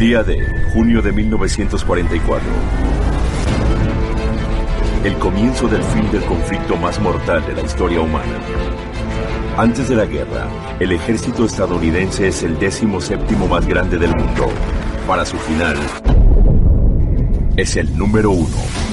Día de junio de 1944. El comienzo del fin del conflicto más mortal de la historia humana. Antes de la guerra, el ejército estadounidense es el décimo séptimo más grande del mundo. Para su final, es el número uno.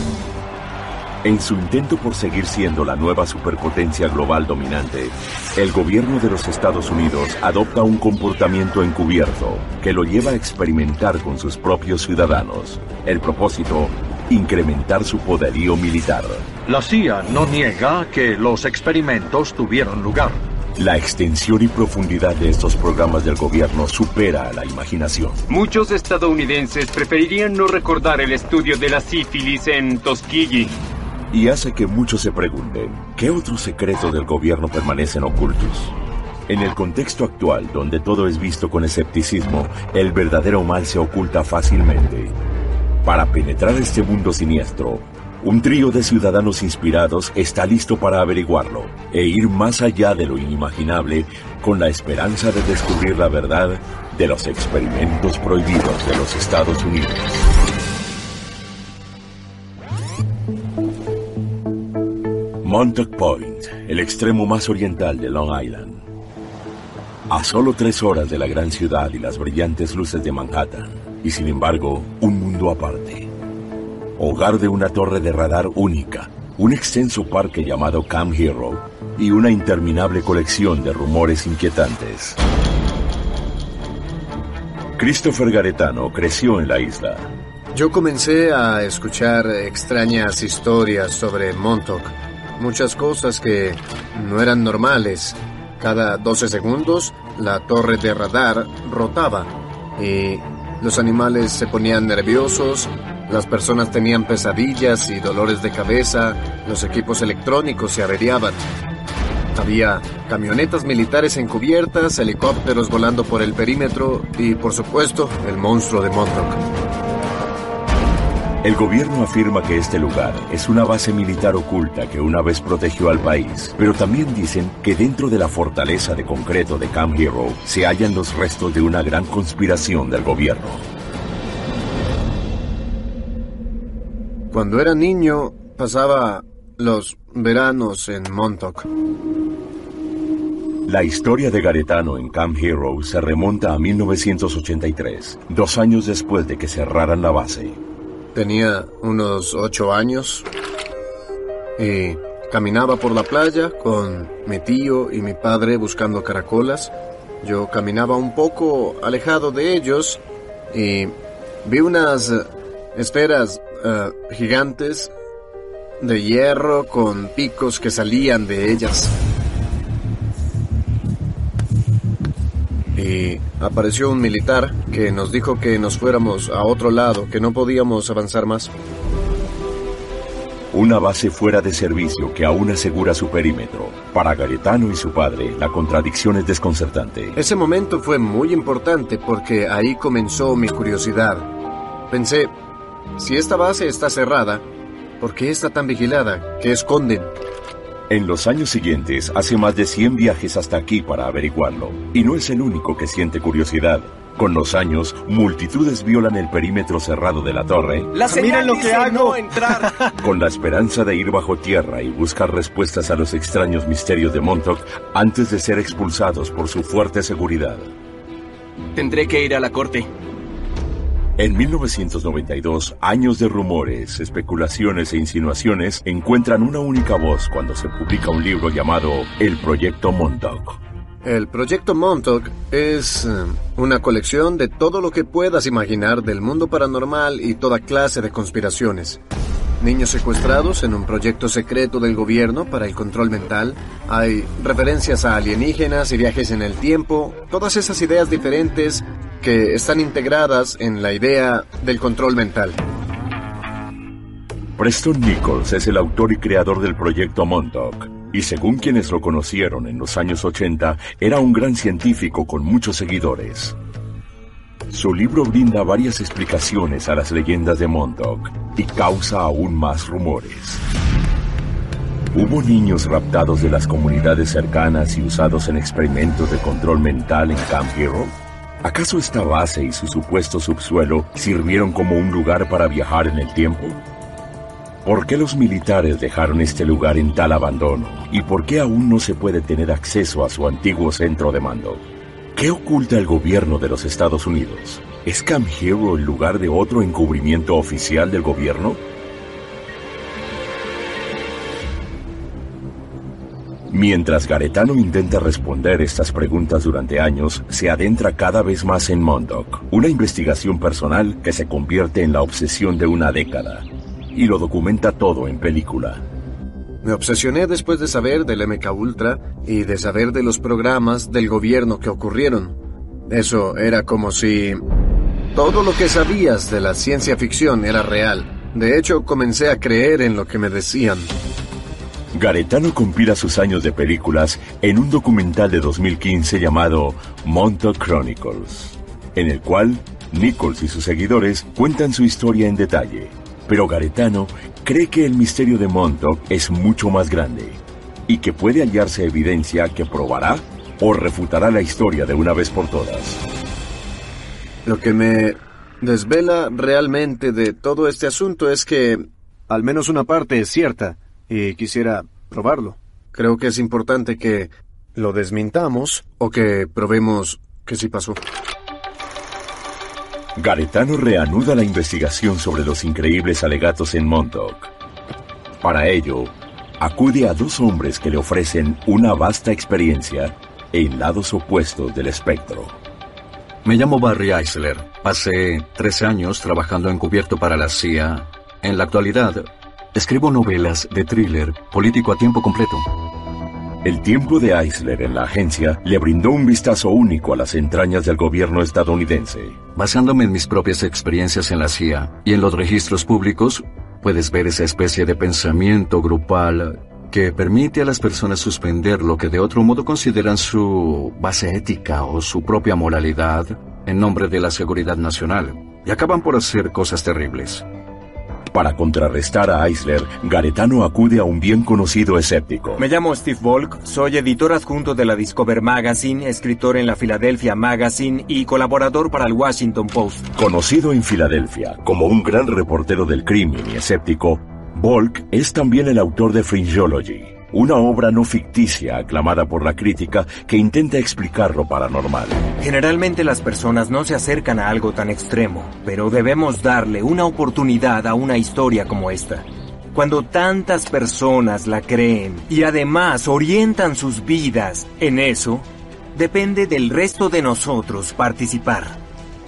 En su intento por seguir siendo la nueva superpotencia global dominante, el gobierno de los Estados Unidos adopta un comportamiento encubierto que lo lleva a experimentar con sus propios ciudadanos. El propósito, incrementar su poderío militar. La CIA no niega que los experimentos tuvieron lugar. La extensión y profundidad de estos programas del gobierno supera a la imaginación. Muchos estadounidenses preferirían no recordar el estudio de la sífilis en Tuskegee y hace que muchos se pregunten, ¿qué otros secretos del gobierno permanecen ocultos? En el contexto actual, donde todo es visto con escepticismo, el verdadero mal se oculta fácilmente. Para penetrar este mundo siniestro, un trío de ciudadanos inspirados está listo para averiguarlo e ir más allá de lo inimaginable con la esperanza de descubrir la verdad de los experimentos prohibidos de los Estados Unidos. Montauk Point, el extremo más oriental de Long Island. A solo tres horas de la gran ciudad y las brillantes luces de Manhattan, y sin embargo, un mundo aparte. Hogar de una torre de radar única, un extenso parque llamado Camp Hero y una interminable colección de rumores inquietantes. Christopher Garetano creció en la isla. Yo comencé a escuchar extrañas historias sobre Montauk muchas cosas que no eran normales. Cada 12 segundos la torre de radar rotaba y los animales se ponían nerviosos, las personas tenían pesadillas y dolores de cabeza, los equipos electrónicos se averiaban. Había camionetas militares encubiertas, helicópteros volando por el perímetro y, por supuesto, el monstruo de Montauk. El gobierno afirma que este lugar es una base militar oculta que una vez protegió al país, pero también dicen que dentro de la fortaleza de concreto de Camp Hero se hallan los restos de una gran conspiración del gobierno. Cuando era niño, pasaba los veranos en Montauk. La historia de Garetano en Camp Hero se remonta a 1983, dos años después de que cerraran la base. Tenía unos ocho años y caminaba por la playa con mi tío y mi padre buscando caracolas. Yo caminaba un poco alejado de ellos y vi unas esferas eh, gigantes de hierro con picos que salían de ellas. Y apareció un militar que nos dijo que nos fuéramos a otro lado, que no podíamos avanzar más. Una base fuera de servicio que aún asegura su perímetro. Para Garetano y su padre, la contradicción es desconcertante. Ese momento fue muy importante porque ahí comenzó mi curiosidad. Pensé, si esta base está cerrada, ¿por qué está tan vigilada? ¿Qué esconden? En los años siguientes hace más de 100 viajes hasta aquí para averiguarlo. Y no es el único que siente curiosidad. Con los años, multitudes violan el perímetro cerrado de la torre. La Miren lo que hago. entrar. Con la esperanza de ir bajo tierra y buscar respuestas a los extraños misterios de Montauk antes de ser expulsados por su fuerte seguridad. Tendré que ir a la corte. En 1992, años de rumores, especulaciones e insinuaciones encuentran una única voz cuando se publica un libro llamado El Proyecto Montauk. El Proyecto Montauk es eh, una colección de todo lo que puedas imaginar del mundo paranormal y toda clase de conspiraciones. Niños secuestrados en un proyecto secreto del gobierno para el control mental. Hay referencias a alienígenas y viajes en el tiempo. Todas esas ideas diferentes que están integradas en la idea del control mental. Preston Nichols es el autor y creador del proyecto Montauk, y según quienes lo conocieron en los años 80, era un gran científico con muchos seguidores. Su libro brinda varias explicaciones a las leyendas de Montauk y causa aún más rumores. ¿Hubo niños raptados de las comunidades cercanas y usados en experimentos de control mental en Camp Hero? ¿Acaso esta base y su supuesto subsuelo sirvieron como un lugar para viajar en el tiempo? ¿Por qué los militares dejaron este lugar en tal abandono? ¿Y por qué aún no se puede tener acceso a su antiguo centro de mando? ¿Qué oculta el gobierno de los Estados Unidos? ¿Es Camp Hero el lugar de otro encubrimiento oficial del gobierno? Mientras Garetano intenta responder estas preguntas durante años, se adentra cada vez más en Montauk, una investigación personal que se convierte en la obsesión de una década, y lo documenta todo en película. Me obsesioné después de saber del MK Ultra y de saber de los programas del gobierno que ocurrieron. Eso era como si todo lo que sabías de la ciencia ficción era real. De hecho, comencé a creer en lo que me decían. Garetano compila sus años de películas en un documental de 2015 llamado Montauk Chronicles, en el cual Nichols y sus seguidores cuentan su historia en detalle. Pero Garetano cree que el misterio de Montauk es mucho más grande y que puede hallarse evidencia que probará o refutará la historia de una vez por todas. Lo que me desvela realmente de todo este asunto es que al menos una parte es cierta y quisiera probarlo. Creo que es importante que lo desmintamos o que probemos que sí pasó. Garetano reanuda la investigación sobre los increíbles alegatos en Montauk. Para ello, acude a dos hombres que le ofrecen una vasta experiencia en lados opuestos del espectro. Me llamo Barry Eisler. Pasé 13 años trabajando encubierto para la CIA. En la actualidad, escribo novelas de thriller político a tiempo completo. El tiempo de Eisler en la agencia le brindó un vistazo único a las entrañas del gobierno estadounidense. Basándome en mis propias experiencias en la CIA y en los registros públicos, puedes ver esa especie de pensamiento grupal que permite a las personas suspender lo que de otro modo consideran su base ética o su propia moralidad en nombre de la seguridad nacional y acaban por hacer cosas terribles. Para contrarrestar a Eisler, Garetano acude a un bien conocido escéptico. Me llamo Steve Volk, soy editor adjunto de la Discover Magazine, escritor en la Philadelphia Magazine y colaborador para el Washington Post. Conocido en Filadelfia como un gran reportero del crimen y escéptico, Volk es también el autor de Fringeology, una obra no ficticia aclamada por la crítica que intenta explicar lo paranormal. Generalmente las personas no se acercan a algo tan extremo, pero debemos darle una oportunidad a una historia como esta. Cuando tantas personas la creen y además orientan sus vidas en eso, depende del resto de nosotros participar.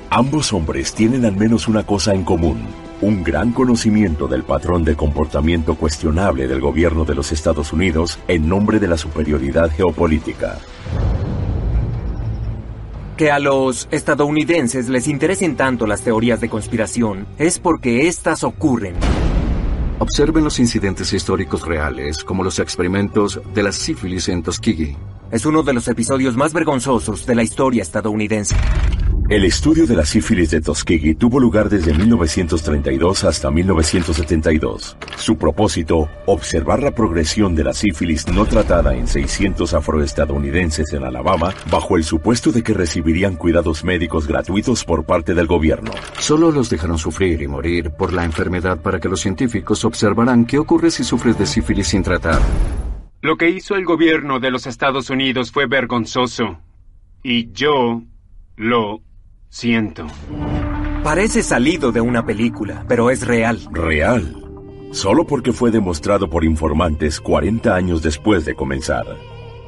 Ambos hombres tienen al menos una cosa en común, un gran conocimiento del patrón de comportamiento cuestionable del gobierno de los Estados Unidos en nombre de la superioridad geopolítica. Que a los estadounidenses les interesen tanto las teorías de conspiración es porque éstas ocurren. Observen los incidentes históricos reales, como los experimentos de la sífilis en Tuskegee. Es uno de los episodios más vergonzosos de la historia estadounidense. El estudio de la sífilis de Tuskegee tuvo lugar desde 1932 hasta 1972. Su propósito, observar la progresión de la sífilis no tratada en 600 afroestadounidenses en Alabama bajo el supuesto de que recibirían cuidados médicos gratuitos por parte del gobierno. Solo los dejaron sufrir y morir por la enfermedad para que los científicos observaran qué ocurre si sufres de sífilis sin tratar. Lo que hizo el gobierno de los Estados Unidos fue vergonzoso. Y yo lo siento. Parece salido de una película, pero es real. Real. Solo porque fue demostrado por informantes 40 años después de comenzar.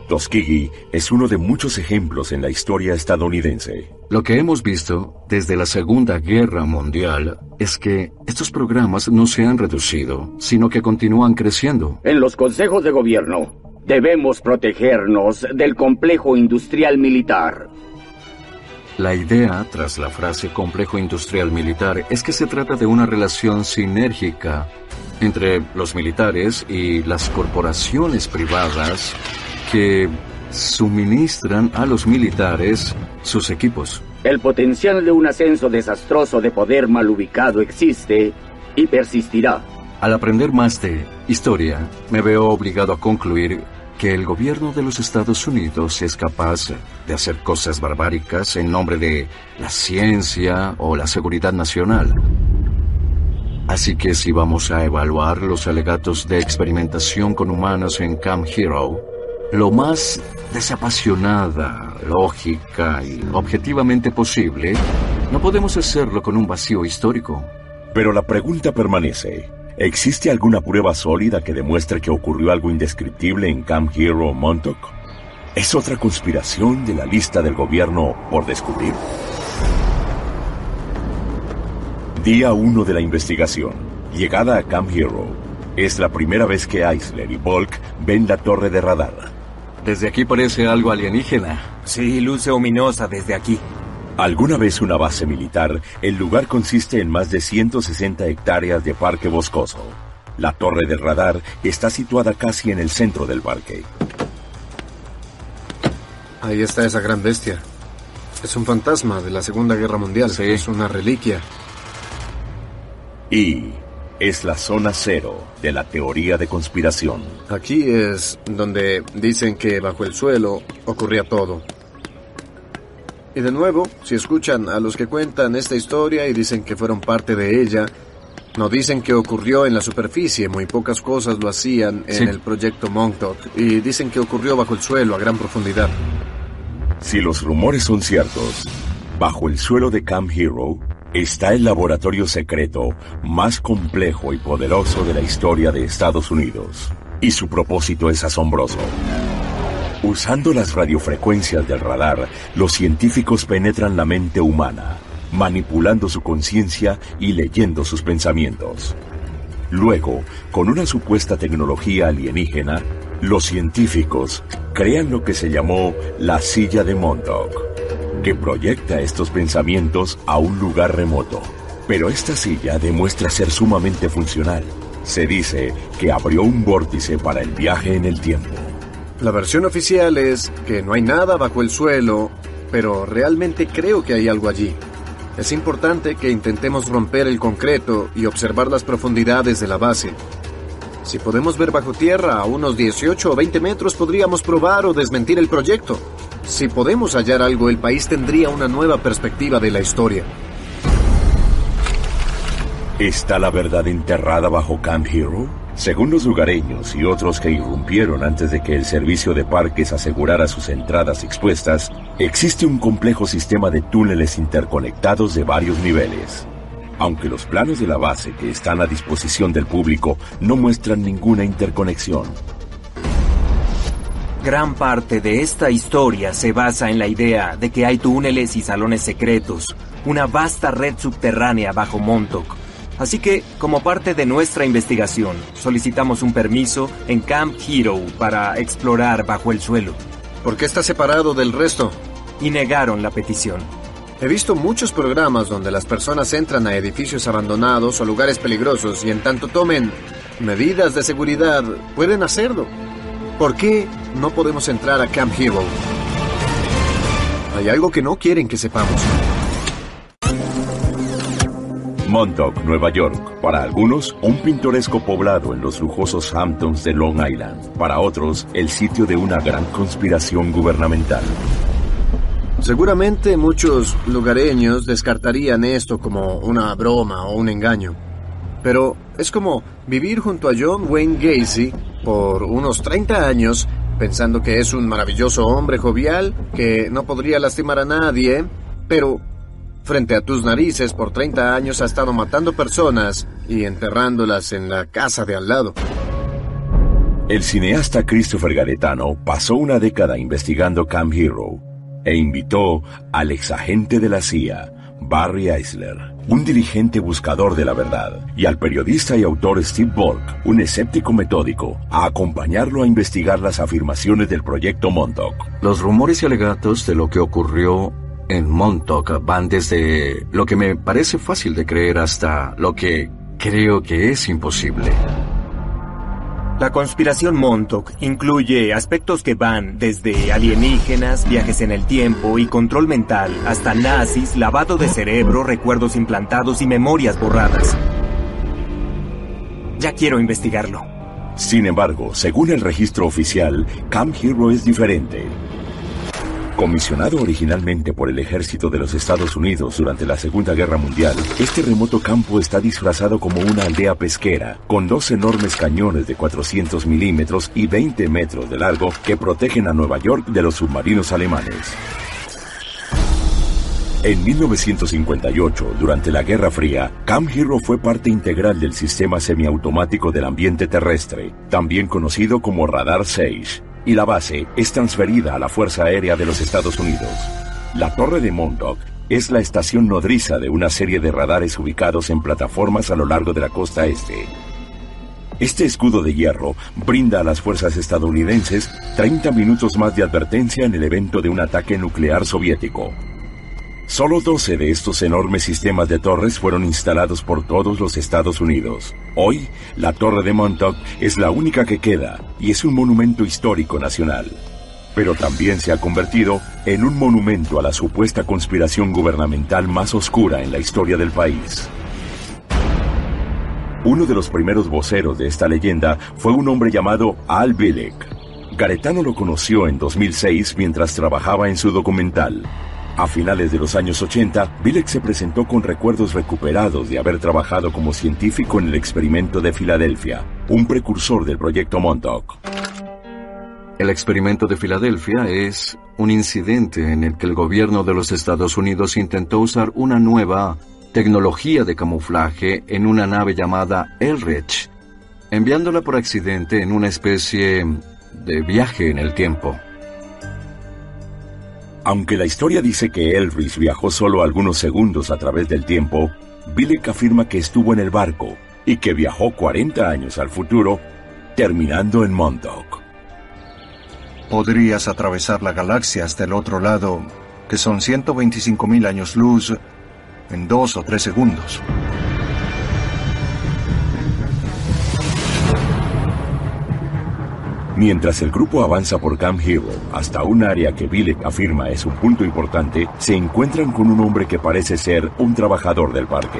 Tuskegee es uno de muchos ejemplos en la historia estadounidense. Lo que hemos visto desde la Segunda Guerra Mundial es que estos programas no se han reducido, sino que continúan creciendo. En los consejos de gobierno debemos protegernos del complejo industrial militar. La idea, tras la frase complejo industrial militar, es que se trata de una relación sinérgica entre los militares y las corporaciones privadas que suministran a los militares sus equipos. El potencial de un ascenso desastroso de poder mal ubicado existe y persistirá. Al aprender más de historia, me veo obligado a concluir que el gobierno de los Estados Unidos es capaz de hacer cosas barbáricas en nombre de la ciencia o la seguridad nacional. Así que si vamos a evaluar los alegatos de experimentación con humanos en Camp Hero, lo más desapasionada, lógica y objetivamente posible, no podemos hacerlo con un vacío histórico. Pero la pregunta permanece. ¿Existe alguna prueba sólida que demuestre que ocurrió algo indescriptible en Camp Hero Montauk? ¿Es otra conspiración de la lista del gobierno por descubrir? Día 1 de la investigación. Llegada a Camp Hero. Es la primera vez que Eisler y Volk ven la torre de radar. Desde aquí parece algo alienígena. Sí, luce ominosa desde aquí. Alguna vez una base militar, el lugar consiste en más de 160 hectáreas de parque boscoso. La torre del radar está situada casi en el centro del parque. Ahí está esa gran bestia. Es un fantasma de la Segunda Guerra Mundial. Sí. Es una reliquia. Y es la zona cero de la teoría de conspiración. Aquí es donde dicen que bajo el suelo ocurría todo. Y de nuevo, si escuchan a los que cuentan esta historia y dicen que fueron parte de ella, no dicen que ocurrió en la superficie, muy pocas cosas lo hacían en Sí. el proyecto Montauk, y dicen que ocurrió bajo el suelo a gran profundidad. Si los rumores son ciertos, bajo el suelo de Camp Hero está el laboratorio secreto más complejo y poderoso de la historia de Estados Unidos. Y su propósito es asombroso. Usando las radiofrecuencias del radar, los científicos penetran la mente humana, manipulando su conciencia y leyendo sus pensamientos. Luego, con una supuesta tecnología alienígena, los científicos crean lo que se llamó la silla de Montauk, que proyecta estos pensamientos a un lugar remoto. Pero esta silla demuestra ser sumamente funcional. Se dice que abrió un vórtice para el viaje en el tiempo. La versión oficial es que no hay nada bajo el suelo, pero realmente creo que hay algo allí. Es importante que intentemos romper el concreto y observar las profundidades de la base. Si podemos ver bajo tierra a unos 18 o 20 metros, podríamos probar o desmentir el proyecto. Si podemos hallar algo, el país tendría una nueva perspectiva de la historia. ¿Está la verdad enterrada bajo Camp Hero? Según los lugareños y otros que irrumpieron antes de que el servicio de parques asegurara sus entradas expuestas, existe un complejo sistema de túneles interconectados de varios niveles. Aunque los planos de la base que están a disposición del público no muestran ninguna interconexión, Gran parte de esta historia se basa en la idea de que hay túneles y salones secretos, una vasta red subterránea bajo Montauk. Así que, como parte de nuestra investigación, solicitamos un permiso en Camp Hero para explorar bajo el suelo. ¿Por qué está separado del resto? Y negaron la petición. He visto muchos programas donde las personas entran a edificios abandonados o lugares peligrosos y en tanto tomen medidas de seguridad, pueden hacerlo. ¿Por qué no podemos entrar a Camp Hero? Hay algo que no quieren que sepamos. Montauk, Nueva York. Para algunos, un pintoresco poblado en los lujosos Hamptons de Long Island. Para otros, el sitio de una gran conspiración gubernamental. Seguramente muchos lugareños descartarían esto como una broma o un engaño. Pero es como vivir junto a John Wayne Gacy por unos 30 años pensando que es un maravilloso hombre jovial que no podría lastimar a nadie, pero frente a tus narices por 30 años ha estado matando personas y enterrándolas en la casa de al lado. El cineasta Christopher Garetano pasó una década investigando Camp Hero e invitó al exagente de la CIA, Barry Eisler, un dirigente buscador de la verdad, y al periodista y autor Steve Bork, un escéptico metódico, a acompañarlo a investigar las afirmaciones del proyecto Montauk. Los rumores y alegatos de lo que ocurrió en Montauk van desde lo que me parece fácil de creer hasta lo que creo que es imposible. La conspiración Montauk incluye aspectos que van desde alienígenas, viajes en el tiempo y control mental, hasta nazis, lavado de cerebro, recuerdos implantados y memorias borradas. Ya quiero investigarlo. Sin embargo, según el registro oficial, Camp Hero es diferente. Comisionado originalmente por el ejército de los Estados Unidos durante la Segunda Guerra Mundial, este remoto campo está disfrazado como una aldea pesquera, con dos enormes cañones de 400 milímetros y 20 metros de largo que protegen a Nueva York de los submarinos alemanes. En 1958, durante la Guerra Fría, Camp Hero fue parte integral del sistema semiautomático del ambiente terrestre, también conocido como Radar 6 y la base es transferida a la Fuerza Aérea de los Estados Unidos. La Torre de Montauk es la estación nodriza de una serie de radares ubicados en plataformas a lo largo de la costa este. Este escudo de hierro brinda a las fuerzas estadounidenses 30 minutos más de advertencia en el evento de un ataque nuclear soviético. Solo 12 de estos enormes sistemas de torres fueron instalados por todos los Estados Unidos. Hoy, la Torre de Montauk es la única que queda y es un monumento histórico nacional. Pero también se ha convertido en un monumento a la supuesta conspiración gubernamental más oscura en la historia del país. Uno de los primeros voceros de esta leyenda fue un hombre llamado Al Bilek. Garetano lo conoció en 2006 mientras trabajaba en su documental. A finales de los años 80, Bilek se presentó con recuerdos recuperados de haber trabajado como científico en el experimento de Filadelfia, un precursor del proyecto Montauk. El experimento de Filadelfia es un incidente en el que el gobierno de los Estados Unidos intentó usar una nueva tecnología de camuflaje en una nave llamada Elrich, enviándola por accidente en una especie de viaje en el tiempo. Aunque la historia dice que Elvis viajó solo algunos segundos a través del tiempo, Bilek afirma que estuvo en el barco y que viajó 40 años al futuro, terminando en Montauk. Podrías atravesar la galaxia hasta el otro lado, que son 125.000 años luz, en dos o tres segundos. Mientras el grupo avanza por Camp Hero hasta un área que Bilek afirma es un punto importante, se encuentran con un hombre que parece ser un trabajador del parque.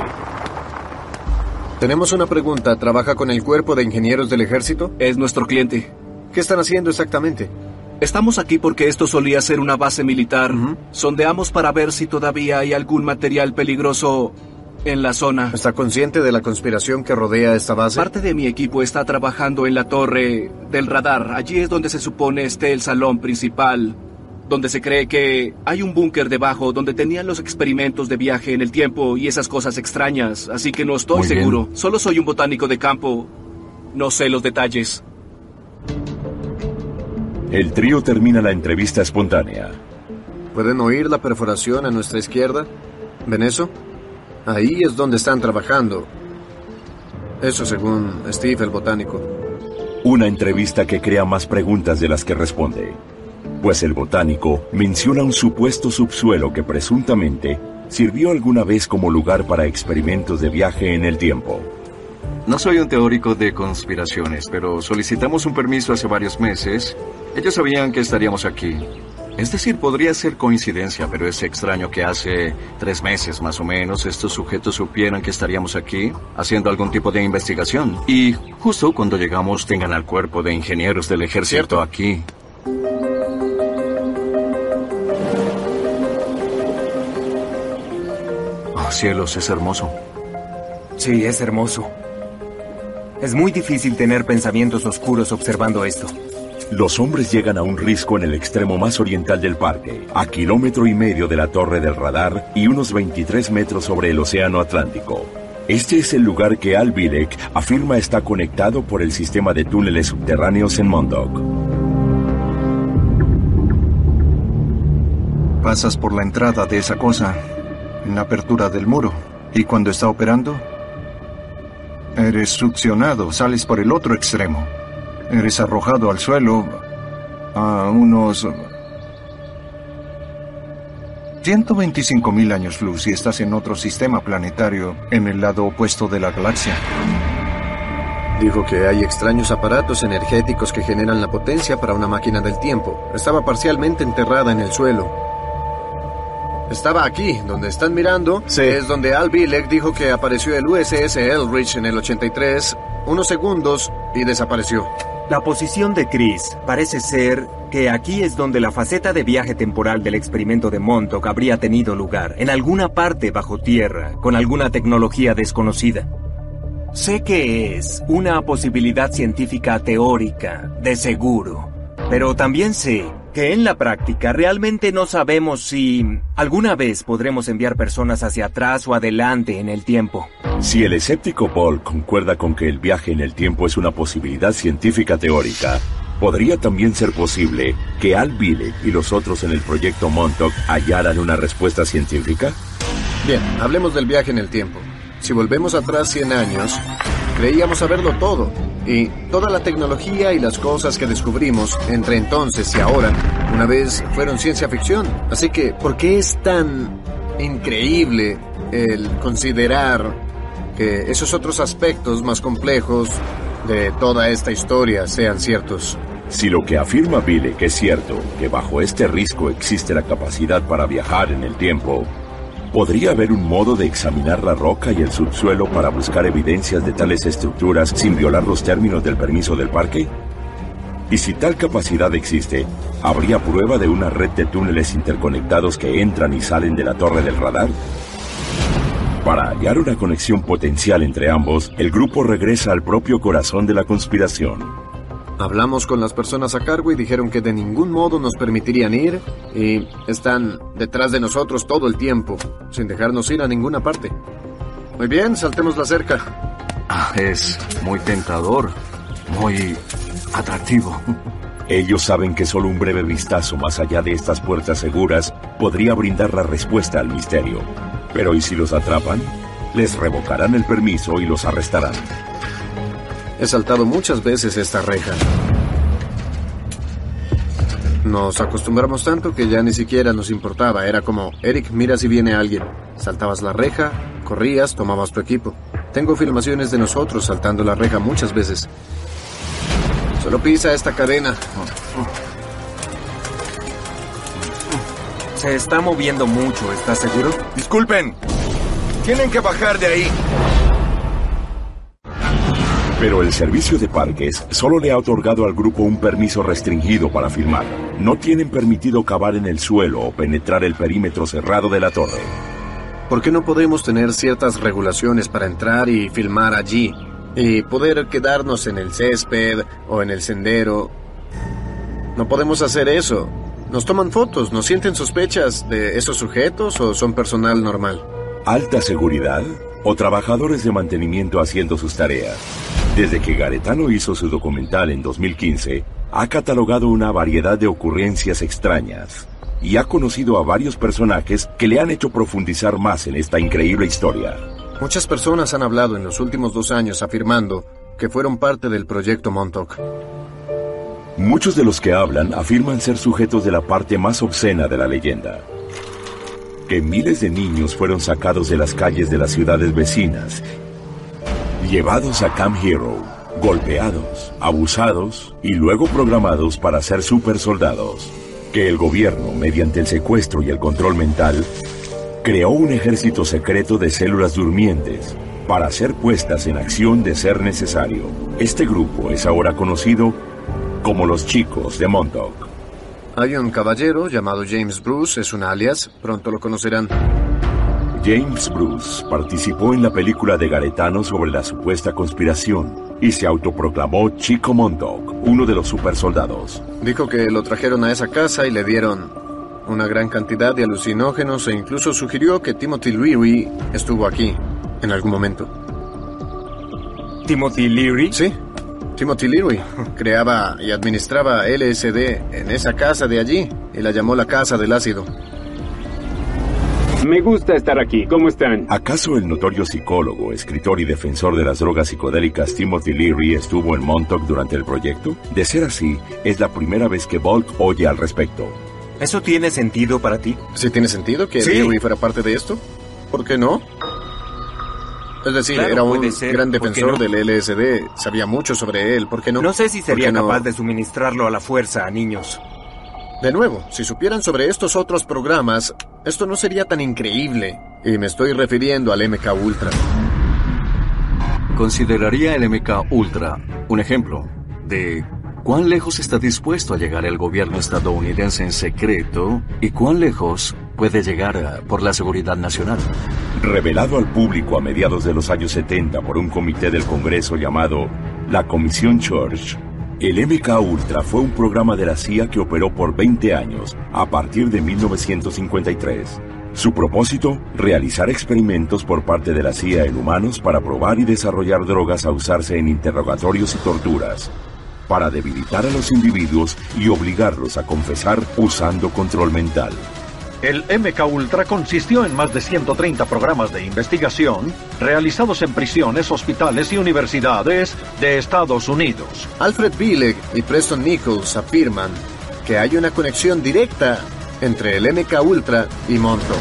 Tenemos una pregunta. ¿Trabaja con el cuerpo de ingenieros del ejército? Es nuestro cliente. ¿Qué están haciendo exactamente? Estamos aquí porque esto solía ser una base militar. Sondeamos para ver si todavía hay algún material peligroso en la zona. ¿Está consciente de la conspiración que rodea esta base? Parte de mi equipo está trabajando en la torre del radar. Allí es donde se supone esté el salón principal, donde se cree que hay un búnker debajo donde tenían los experimentos de viaje en el tiempo y esas cosas extrañas. Así que no estoy Muy bien. seguro. Solo soy un botánico de campo. No sé los detalles. El trío termina la entrevista espontánea. ¿Pueden oír la perforación a nuestra izquierda? ¿Ven eso? Ahí es donde están trabajando. Eso según Steve el botánico. Una entrevista que crea más preguntas de las que responde. Pues el botánico menciona un supuesto subsuelo que presuntamente sirvió alguna vez como lugar para experimentos de viaje en el tiempo. No soy un teórico de conspiraciones, pero solicitamos un permiso hace varios meses. Ellos sabían que estaríamos aquí. Es decir, podría ser coincidencia, pero es extraño que hace tres meses más o menos estos sujetos supieran que estaríamos aquí haciendo algún tipo de investigación. Y justo cuando llegamos tengan al cuerpo de ingenieros del ejército Cierto. aquí. Oh, cielos, es hermoso. Sí, es hermoso. Es muy difícil tener pensamientos oscuros observando esto. Los hombres llegan a un risco en el extremo más oriental del parque, a kilómetro y medio de la torre del radar y unos 23 metros sobre el océano Atlántico. Este es el lugar que Al Bilek afirma está conectado por el sistema de túneles subterráneos en Montauk. Pasas por la entrada de esa cosa, en la apertura del muro, y cuando está operando, eres succionado, sales por el otro extremo. Eres arrojado al suelo a unos 125.000 años luz y estás en otro sistema planetario en el lado opuesto de la galaxia. Dijo que hay extraños aparatos energéticos que generan la potencia para una máquina del tiempo. Estaba parcialmente enterrada en el suelo. Estaba aquí, donde están mirando. Es donde Al Bilek dijo que apareció el USS Elrich en el 83, unos segundos, y desapareció. La posición de Chris parece ser que aquí es donde la faceta de viaje temporal del experimento de Montauk habría tenido lugar, en alguna parte bajo tierra, con alguna tecnología desconocida. Sé que es una posibilidad científica teórica, de seguro, pero también sé que en la práctica realmente no sabemos si alguna vez podremos enviar personas hacia atrás o adelante en el tiempo. Si el escéptico Paul concuerda con que el viaje en el tiempo es una posibilidad científica teórica, ¿podría también ser posible que Al Bilek y los otros en el proyecto Montauk hallaran una respuesta científica? Bien, hablemos del viaje en el tiempo. Si volvemos atrás 100 años, creíamos saberlo todo. Y toda la tecnología y las cosas que descubrimos entre entonces y ahora, una vez fueron ciencia ficción. Así que, ¿por qué es tan increíble el considerar que esos otros aspectos más complejos de toda esta historia sean ciertos? Si lo que afirma Bilek es cierto, que bajo este risco existe la capacidad para viajar en el tiempo, ¿Podría haber un modo de examinar la roca y el subsuelo para buscar evidencias de tales estructuras sin violar los términos del permiso del parque? Y si tal capacidad existe, ¿habría prueba de una red de túneles interconectados que entran y salen de la torre del radar? Para hallar una conexión potencial entre ambos, el grupo regresa al propio corazón de la conspiración. Hablamos con las personas a cargo y dijeron que de ningún modo nos permitirían ir y están detrás de nosotros todo el tiempo, sin dejarnos ir a ninguna parte. Muy bien, saltemos la cerca. Ah, es muy tentador, muy atractivo. Ellos saben que solo un breve vistazo más allá de estas puertas seguras podría brindar la respuesta al misterio. Pero ¿y si los atrapan? Les revocarán el permiso y los arrestarán. He saltado muchas veces esta reja. Nos acostumbramos tanto que ya ni siquiera nos importaba. Era como, Eric, mira si viene alguien. Saltabas la reja, corrías, tomabas tu equipo. Tengo filmaciones de nosotros saltando la reja muchas veces. Solo pisa esta cadena. Se está moviendo mucho, ¿estás seguro? Disculpen. Tienen que bajar de ahí. Pero el servicio de parques solo le ha otorgado al grupo un permiso restringido para filmar. No tienen permitido cavar en el suelo o penetrar el perímetro cerrado de la torre. ¿Por qué no podemos tener ciertas regulaciones para entrar y filmar allí? Y poder quedarnos en el césped o en el sendero. No podemos hacer eso. Nos toman fotos, nos sienten sospechas de esos sujetos o son personal normal. Alta seguridad o trabajadores de mantenimiento haciendo sus tareas. Desde que Garetano hizo su documental en 2015, ha catalogado una variedad de ocurrencias extrañas y ha conocido a varios personajes que le han hecho profundizar más en esta increíble historia. Muchas personas han hablado en los últimos dos años afirmando que fueron parte del proyecto Montauk. Muchos de los que hablan afirman ser sujetos de la parte más obscena de la leyenda. Que miles de niños fueron sacados de las calles de las ciudades vecinas llevados a Camp Hero, golpeados, abusados y luego programados para ser super soldados. Que el gobierno, mediante el secuestro y el control mental, creó un ejército secreto de células durmientes para ser puestas en acción de ser necesario. Este grupo es ahora conocido como los chicos de Montauk. Hay un caballero llamado James Bruce, es un alias, pronto lo conocerán. James Bruce participó en la película de Garetano sobre la supuesta conspiración y se autoproclamó Chico Montauk, uno de los supersoldados. Dijo que lo trajeron a esa casa y le dieron una gran cantidad de alucinógenos e incluso sugirió que Timothy Leary estuvo aquí en algún momento. ¿Timothy Leary? Sí, Timothy Leary creaba y administraba LSD en esa casa de allí y la llamó la casa del ácido. Me gusta estar aquí. ¿Cómo están? ¿Acaso el notorio psicólogo, escritor y defensor de las drogas psicodélicas Timothy Leary estuvo en Montauk durante el proyecto? De ser así, es la primera vez que Volk oye al respecto. ¿Eso tiene sentido para ti? ¿Sí tiene sentido que Sí. Dewey fuera parte de esto? ¿Por qué no? Es decir, Claro, era un ser, gran ¿por qué defensor no? del LSD, sabía mucho sobre él, ¿por qué no? No sé si ¿Por sería no? capaz de suministrarlo a la fuerza a niños. De nuevo, si supieran sobre estos otros programas, esto no sería tan increíble. Y me estoy refiriendo al MK Ultra. Consideraría el MK Ultra un ejemplo de cuán lejos está dispuesto a llegar el gobierno estadounidense en secreto y cuán lejos puede llegar eh, por la seguridad nacional. Revelado al público a mediados de los años 70 por un comité del Congreso llamado la Comisión Church, el MK Ultra fue un programa de la CIA que operó por 20 años, a partir de 1953. Su propósito, realizar experimentos por parte de la CIA en humanos para probar y desarrollar drogas a usarse en interrogatorios y torturas, para debilitar a los individuos y obligarlos a confesar usando control mental. El MK Ultra consistió en más de 130 programas de investigación realizados en prisiones, hospitales y universidades de Estados Unidos. Alfred Billig y Preston Nichols afirman que hay una conexión directa entre el MK Ultra y Montauk.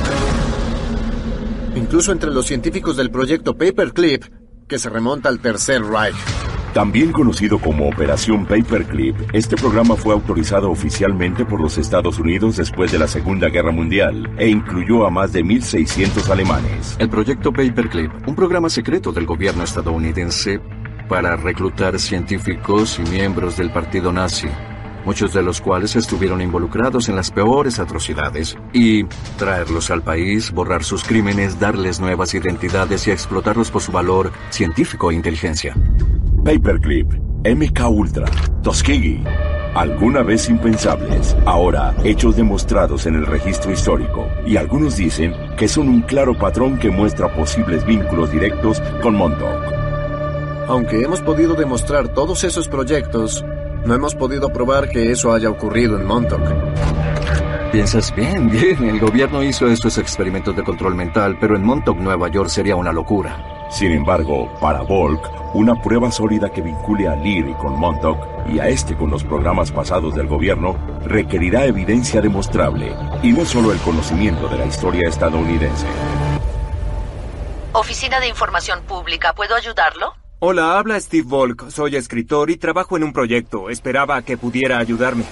Incluso entre los científicos del proyecto Paperclip, que se remonta al Tercer Reich. También conocido como Operación Paperclip, este programa fue autorizado oficialmente por los Estados Unidos después de la Segunda Guerra Mundial e incluyó a más de 1.600 alemanes. El proyecto Paperclip, un programa secreto del gobierno estadounidense para reclutar científicos y miembros del partido nazi, muchos de los cuales estuvieron involucrados en las peores atrocidades, y traerlos al país, borrar sus crímenes, darles nuevas identidades y explotarlos por su valor científico e inteligencia. Paperclip, MK Ultra, Tuskegee. Alguna vez impensables, ahora hechos demostrados en el registro histórico, y algunos dicen que son un claro patrón que muestra posibles vínculos directos con Montauk. Aunque hemos podido demostrar todos esos proyectos, no hemos podido probar que eso haya ocurrido en Montauk. Piensas bien, bien. El gobierno hizo estos experimentos de control mental, pero en Montauk, Nueva York, sería una locura. Sin embargo, para Volk, una prueba sólida que vincule a Leary con Montauk y a este con los programas pasados del gobierno requerirá evidencia demostrable y no solo el conocimiento de la historia estadounidense. Oficina de Información Pública, ¿puedo ayudarlo? Hola, habla Steve Volk. Soy escritor y trabajo en un proyecto. Esperaba que pudiera ayudarme.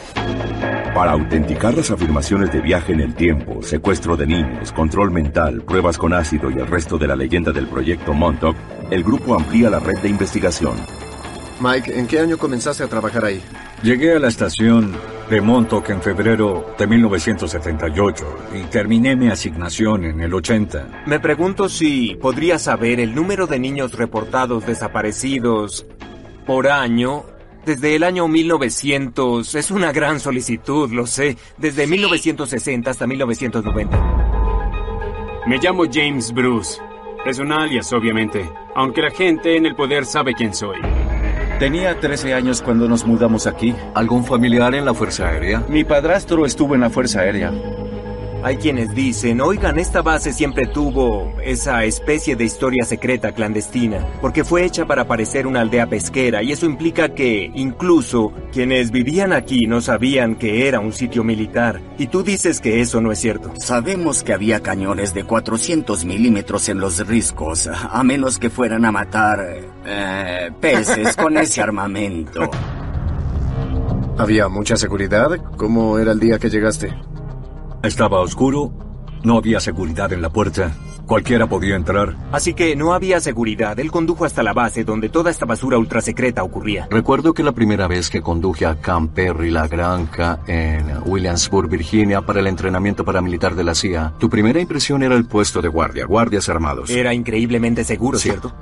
Para autenticar las afirmaciones de viaje en el tiempo, secuestro de niños, control mental, pruebas con ácido y el resto de la leyenda del proyecto Montauk, el grupo amplía la red de investigación. Mike, ¿en qué año comenzaste a trabajar ahí? Llegué a la estación de Montauk en febrero de 1978 y terminé mi asignación en el 80. Me pregunto si podría saber el número de niños reportados desaparecidos por año. Desde el año 1900 es una gran solicitud, lo sé. Desde 1960 hasta 1990. Me llamo James Bruce. Es un alias, obviamente, aunque la gente en el poder sabe quién soy. Tenía 13 años cuando nos mudamos aquí. ¿Algún familiar en la Fuerza Aérea? Mi padrastro estuvo en la Fuerza Aérea. Hay quienes dicen, oigan, esta base siempre tuvo esa especie de historia secreta clandestina, porque fue hecha para parecer una aldea pesquera, y eso implica que, incluso, quienes vivían aquí no sabían que era un sitio militar. Y tú dices que eso no es cierto. Sabemos que había cañones de 400 milímetros en los riscos, a menos que fueran a matar eh, peces con ese armamento. ¿Había mucha seguridad? ¿Cómo era el día que llegaste? Estaba oscuro, no había seguridad en la puerta, cualquiera podía entrar. Así que no había seguridad. Él condujo hasta la base donde toda esta basura ultrasecreta ocurría. Recuerdo que la primera vez que conduje a Camp Perry la granja en Williamsburg, Virginia, para el entrenamiento paramilitar de la CIA, tu primera impresión era el puesto de guardia, guardias armados. Era increíblemente seguro, Sí. ¿cierto?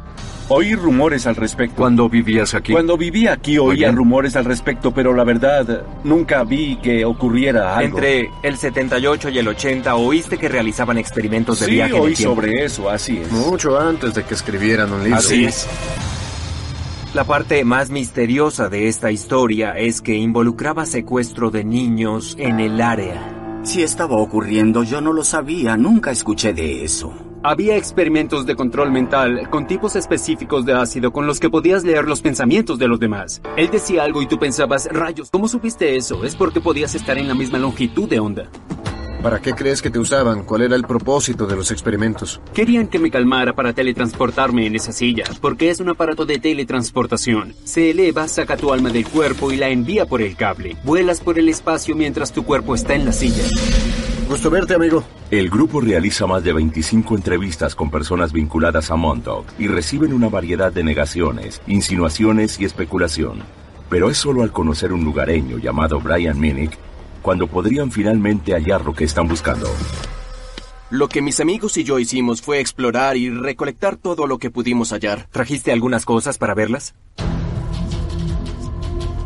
Oí rumores al respecto. Cuando vivías aquí. Cuando vivía aquí oía rumores al respecto, pero la verdad nunca vi que ocurriera algo. Entre el 78 y el 80 oíste que realizaban experimentos de sí, viaje en el tiempo. Sobre eso, así es. Mucho antes de que escribieran un libro. Así es. La parte más misteriosa de esta historia es que involucraba secuestro de niños en el área. Si estaba ocurriendo, yo no lo sabía, nunca escuché de eso. Había experimentos de control mental con tipos específicos de ácido con los que podías leer los pensamientos de los demás. Él decía algo y tú pensabas, rayos, ¿cómo supiste eso? Es porque podías estar en la misma longitud de onda. ¿Para qué crees que te usaban? ¿Cuál era el propósito de los experimentos? Querían que me calmara para teletransportarme en esa silla, porque es un aparato de teletransportación. Se eleva, saca tu alma del cuerpo y la envía por el cable. Vuelas por el espacio mientras tu cuerpo está en la silla. Gusto verte, amigo. El grupo realiza más de 25 entrevistas con personas vinculadas a Montauk y reciben una variedad de negaciones, insinuaciones y especulación. Pero es solo al conocer un lugareño llamado Brian Minnick cuando podrían finalmente hallar lo que están buscando. Lo que mis amigos y yo hicimos fue explorar y recolectar todo lo que pudimos hallar. ¿Trajiste algunas cosas para verlas?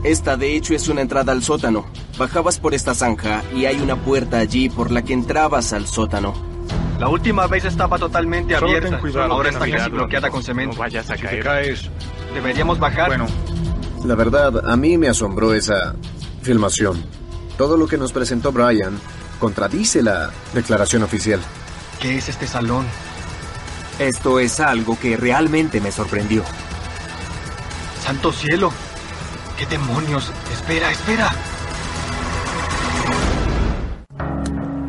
Esta de hecho es una entrada al sótano. Bajabas por esta zanja y hay una puerta allí por la que entrabas al sótano. La última vez estaba totalmente Solo abierta. ten cuidado Ahora está casi mirarlo, bloqueada con cemento. No vayas a Si te caer. caes. Deberíamos bajar. Bueno, La verdad, a mí me asombró esa filmación. Todo lo que nos presentó Brian contradice la declaración oficial. ¿Qué es este salón? Esto es algo que realmente me sorprendió. ¡Santo cielo! ¿Qué demonios? Espera, espera.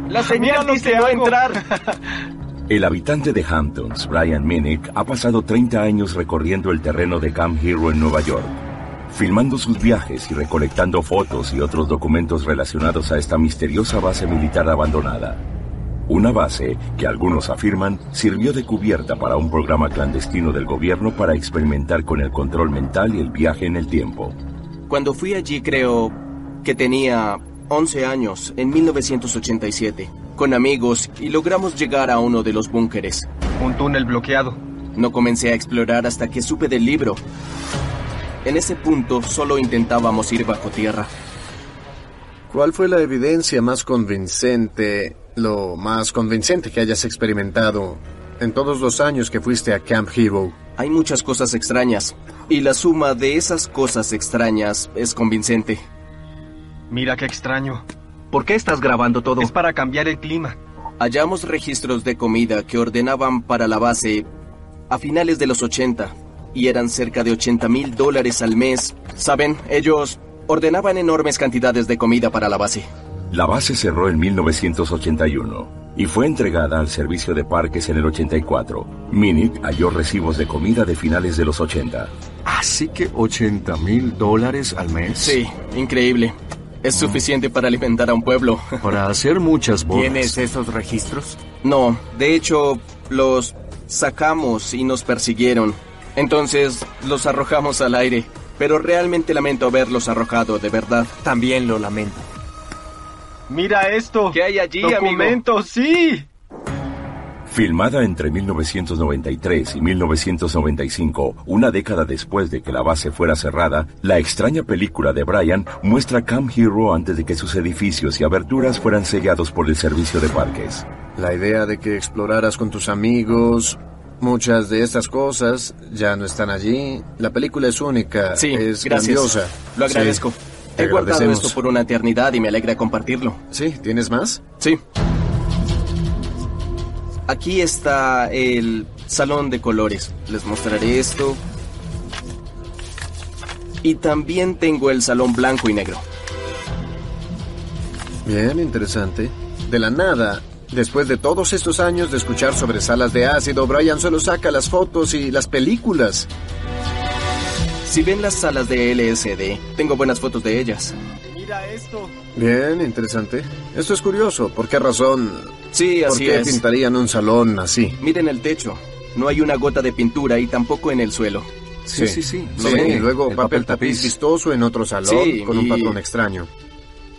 La Mira señal lo dice que no hago. entrar. El habitante de Hamptons, Brian Minnick, ha pasado 30 años recorriendo el terreno de Camp Hero en Nueva York, filmando sus viajes y recolectando fotos y otros documentos relacionados a esta misteriosa base militar abandonada. Una base que algunos afirman sirvió de cubierta para un programa clandestino del gobierno para experimentar con el control mental y el viaje en el tiempo. Cuando fui allí creo que tenía 11 años, en 1987, con amigos y logramos llegar a uno de los búnkeres. Un túnel bloqueado. No comencé a explorar hasta que supe del libro. En ese punto solo intentábamos ir bajo tierra. ¿Cuál fue la evidencia más convincente, lo más convincente que hayas experimentado en todos los años que fuiste a Camp Hero? Hay muchas cosas extrañas, y la suma de esas cosas extrañas es convincente. Mira qué extraño. ¿Por qué estás grabando todo? Es para cambiar el clima. Hallamos registros de comida que ordenaban para la base a finales de los 80 y eran cerca de 80 mil dólares al mes. Saben, ellos ordenaban enormes cantidades de comida para la base. La base cerró en 1981 y fue entregada al servicio de parques en el 84. Minnick halló recibos de comida de finales de los 80. Así que 80 mil dólares al mes. Sí, increíble. Es suficiente para alimentar a un pueblo. Para hacer muchas bodas. ¿Tienes esos registros? No, de hecho, los sacamos y nos persiguieron. Entonces, los arrojamos al aire. Pero realmente lamento haberlos arrojado, de verdad. También lo lamento. Mira esto. ¿Qué hay allí, Documentos, sí. Filmada entre 1993 y 1995, una década después de que la base fuera cerrada, la extraña película de Brian muestra Camp Hero antes de que sus edificios y aberturas fueran sellados por el servicio de parques. La idea de que exploraras con tus amigos, muchas de estas cosas ya no están allí. La película es única, Sí, es gracias. grandiosa. Lo agradezco. He guardado esto por una eternidad y me alegra compartirlo. Sí, ¿tienes más? Sí. Aquí está el salón de colores. Les mostraré esto. Y también tengo el salón blanco y negro. Bien, interesante. De la nada, después de todos estos años de escuchar sobre salas de ácido, Brian solo saca las fotos y las películas. Si ven las salas de LSD, tengo buenas fotos de ellas. Mira esto. Bien, interesante. Esto es curioso. ¿Por qué razón? Sí, ¿Por así qué es. pintarían un salón así? Miren el techo. No hay una gota de pintura y tampoco en el suelo. Sí, sí, sí. Sí, Lo ve, y luego el papel, tapiz vistoso en otro salón Sí, con un y- patrón extraño.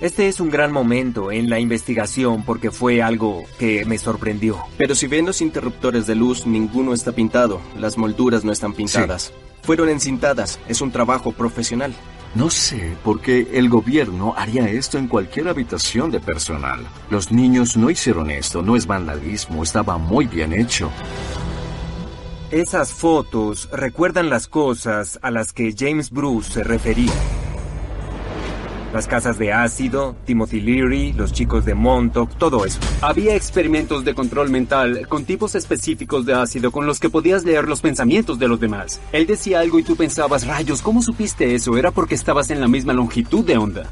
Este es un gran momento en la investigación porque fue algo que me sorprendió. Pero si ven los interruptores de luz, ninguno está pintado. Las molduras no están pintadas. Fueron encintadas. Es un trabajo profesional. No sé por qué el gobierno haría esto en cualquier habitación de personal. Los niños no hicieron esto, no es vandalismo, estaba muy bien hecho. Esas fotos recuerdan las cosas a las que James Bruce se refería. Las casas de ácido, Timothy Leary, los chicos de Montauk, todo eso. Había experimentos de control mental con tipos específicos de ácido con los que podías leer los pensamientos de los demás. Él decía algo y tú pensabas, rayos, ¿cómo supiste eso? Era porque estabas en la misma longitud de onda.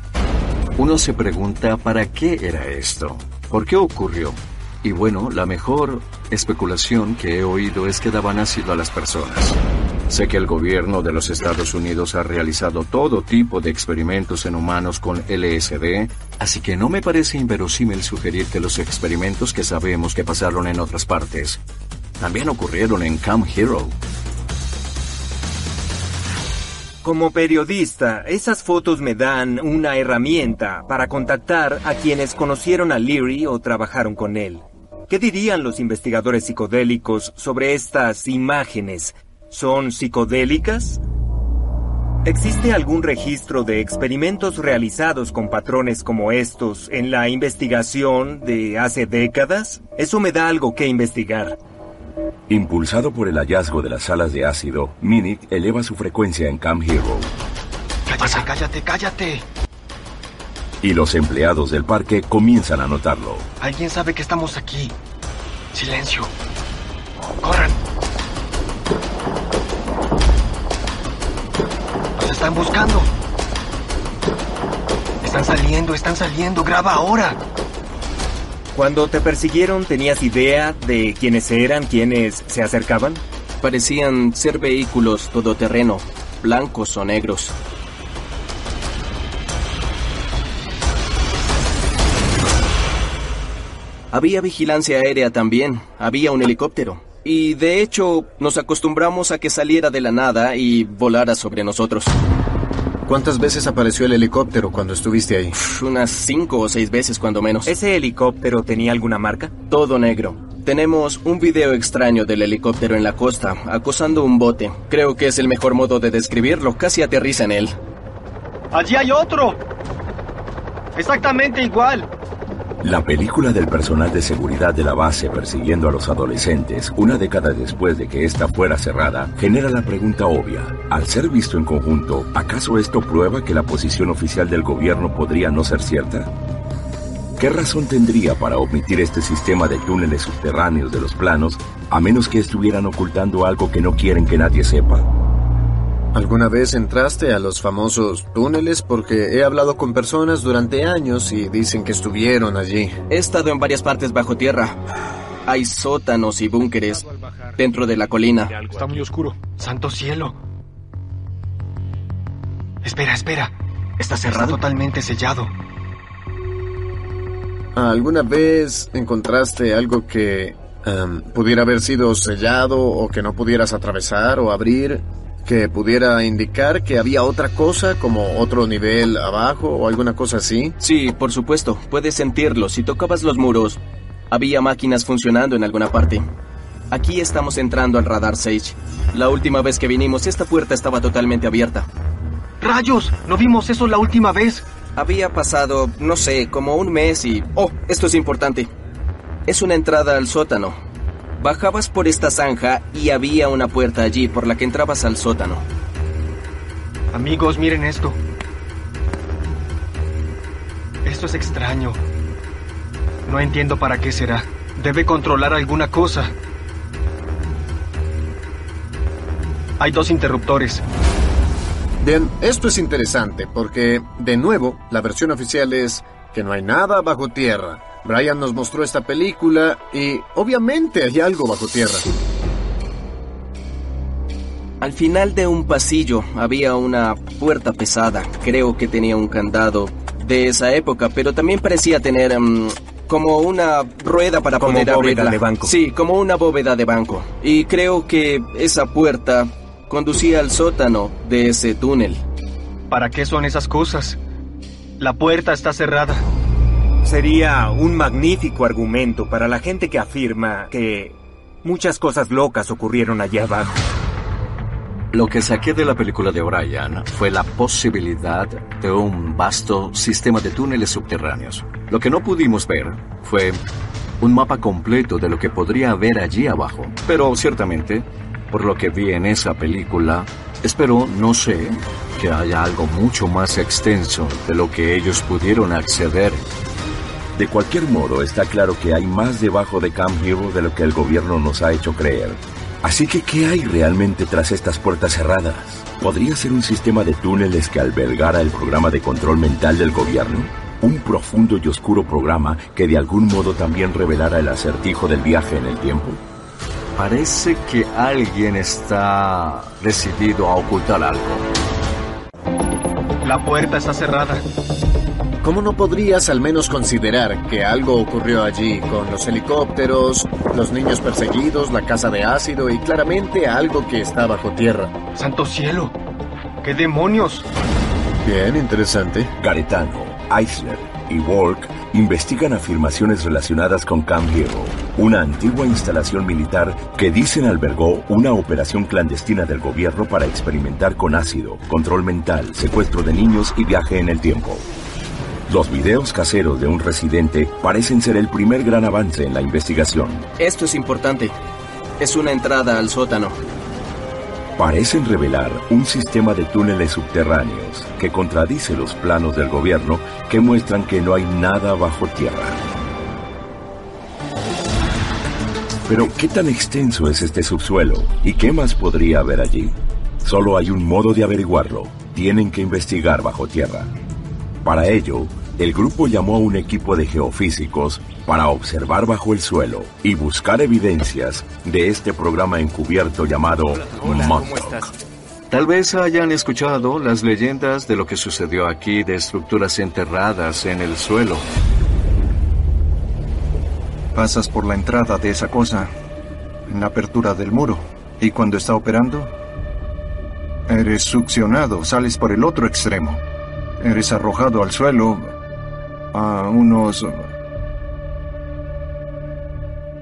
Uno se pregunta para qué era esto, por qué ocurrió. Y bueno, la mejor especulación que he oído es que daban ácido a las personas. Sé que el gobierno de los Estados Unidos ha realizado todo tipo de experimentos en humanos con LSD, así que no me parece inverosímil sugerir que los experimentos que sabemos que pasaron en otras partes también ocurrieron en Camp Hero. Como periodista, esas fotos me dan una herramienta para contactar a quienes conocieron a Leary o trabajaron con él. ¿Qué dirían los investigadores psicodélicos sobre estas imágenes? ¿Son psicodélicas? ¿Existe algún registro de experimentos realizados con patrones como estos en la investigación de hace décadas? Eso me da algo que investigar. Impulsado por el hallazgo de las salas de ácido, Minnick eleva su frecuencia en Camp Hero. Cállate, cállate, cállate. Y los empleados del parque comienzan a notarlo. Alguien sabe que estamos aquí. Silencio. Corran. Están buscando. Están saliendo, están saliendo. Graba ahora. Cuando te persiguieron, ¿tenías idea de quiénes eran, quiénes se acercaban? Parecían ser vehículos todoterreno, blancos o negros. Había vigilancia aérea también, había un helicóptero. Y de hecho, nos acostumbramos a que saliera de la nada y volara sobre nosotros. ¿Cuántas veces apareció el helicóptero cuando estuviste ahí? Unas cinco o seis veces cuando menos. ¿Ese helicóptero tenía alguna marca? Todo negro. Tenemos un video extraño del helicóptero en la costa, acosando un bote. Creo que es el mejor modo de describirlo, casi aterriza en él. Allí hay otro. Exactamente igual. La película del personal de seguridad de la base persiguiendo a los adolescentes, una década después de que ésta fuera cerrada, genera la pregunta obvia. Al ser visto en conjunto, ¿acaso esto prueba que la posición oficial del gobierno podría no ser cierta? ¿Qué razón tendría para omitir este sistema de túneles subterráneos de los planos, a menos que estuvieran ocultando algo que no quieren que nadie sepa? ¿Alguna vez entraste a los famosos túneles? Porque he hablado con personas durante años y dicen que estuvieron allí. He estado en varias partes bajo tierra. Hay sótanos y búnkeres dentro de la colina. Está muy oscuro. Santo cielo. Espera, espera. ¿Está cerrado? Está totalmente sellado. ¿Alguna vez encontraste algo que um, pudiera haber sido sellado o que no pudieras atravesar o abrir? Que pudiera indicar que había otra cosa como otro nivel abajo o alguna cosa así? Sí, por supuesto, puedes sentirlo. Si tocabas los muros, había máquinas funcionando en alguna parte. Aquí estamos entrando al radar Sage. La última vez que vinimos, esta puerta estaba totalmente abierta. ¡Rayos! ¿No vimos eso la última vez? Había pasado, no sé, como un mes y... Oh, esto es importante. Es una entrada al sótano. Bajabas por esta zanja y había una puerta allí por la que entrabas al sótano. Amigos, miren esto. Esto es extraño. No entiendo para qué será. Debe controlar alguna cosa. Hay dos interruptores. Bien, esto es interesante porque, de nuevo, la versión oficial es que no hay nada bajo tierra. Brian nos mostró esta película y obviamente hay algo bajo tierra. Al final de un pasillo había una puerta pesada. Creo que tenía un candado de esa época, pero también parecía tener um, como una rueda para como poder bóveda abrirla. de banco. Sí, como una bóveda de banco. Y creo que esa puerta conducía al sótano de ese túnel. ¿Para qué son esas cosas? La puerta está cerrada. Sería un magnífico argumento para la gente que afirma que muchas cosas locas ocurrieron allá abajo. Lo que saqué de la película de O'Brien fue la posibilidad de un vasto sistema de túneles subterráneos. Lo que no pudimos ver fue un mapa completo de lo que podría haber allí abajo. Pero ciertamente, por lo que vi en esa película, espero, no sé, que haya algo mucho más extenso de lo que ellos pudieron acceder. De cualquier modo, está claro que hay más debajo de Camp Hero de lo que el gobierno nos ha hecho creer. Así que, ¿qué hay realmente tras estas puertas cerradas? ¿Podría ser un sistema de túneles que albergara el programa de control mental del gobierno? ¿Un profundo y oscuro programa que de algún modo también revelara el acertijo del viaje en el tiempo? Parece que alguien está decidido a ocultar algo. La puerta está cerrada. ¿Cómo no podrías al menos considerar que algo ocurrió allí con los helicópteros, los niños perseguidos, la casa de ácido y claramente algo que está bajo tierra? ¡Santo cielo! ¿Qué demonios? Bien, interesante. Garetano, Eisler y Walk investigan afirmaciones relacionadas con Camp Hero, una antigua instalación militar que dicen albergó una operación clandestina del gobierno para experimentar con ácido, control mental, secuestro de niños y viaje en el tiempo. Los videos caseros de un residente parecen ser el primer gran avance en la investigación. Esto es importante. Es una entrada al sótano. Parecen revelar un sistema de túneles subterráneos que contradice los planos del gobierno que muestran que no hay nada bajo tierra. Pero, ¿qué tan extenso es este subsuelo? ¿Y qué más podría haber allí? Solo hay un modo de averiguarlo. Tienen que investigar bajo tierra. Para ello, el grupo llamó a un equipo de geofísicos para observar bajo el suelo y buscar evidencias de este programa encubierto llamado Montauk. Tal vez hayan escuchado las leyendas de lo que sucedió aquí de estructuras enterradas en el suelo. Pasas por la entrada de esa cosa, en la apertura del muro, y cuando está operando, eres succionado, sales por el otro extremo. Eres arrojado al suelo a unos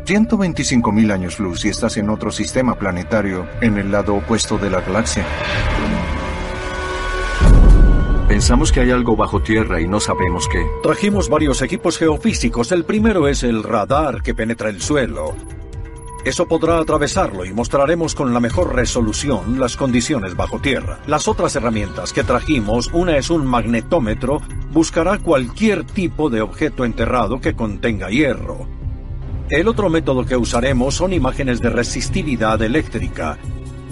125 mil años luz y estás en otro sistema planetario en el lado opuesto de la galaxia. Pensamos que hay algo bajo tierra y no sabemos qué. Trajimos varios equipos geofísicos. El primero es el radar que penetra el suelo. Eso podrá atravesarlo y mostraremos con la mejor resolución las condiciones bajo tierra. Las otras herramientas que trajimos, una es un magnetómetro, buscará cualquier tipo de objeto enterrado que contenga hierro. El otro método que usaremos son imágenes de resistividad eléctrica.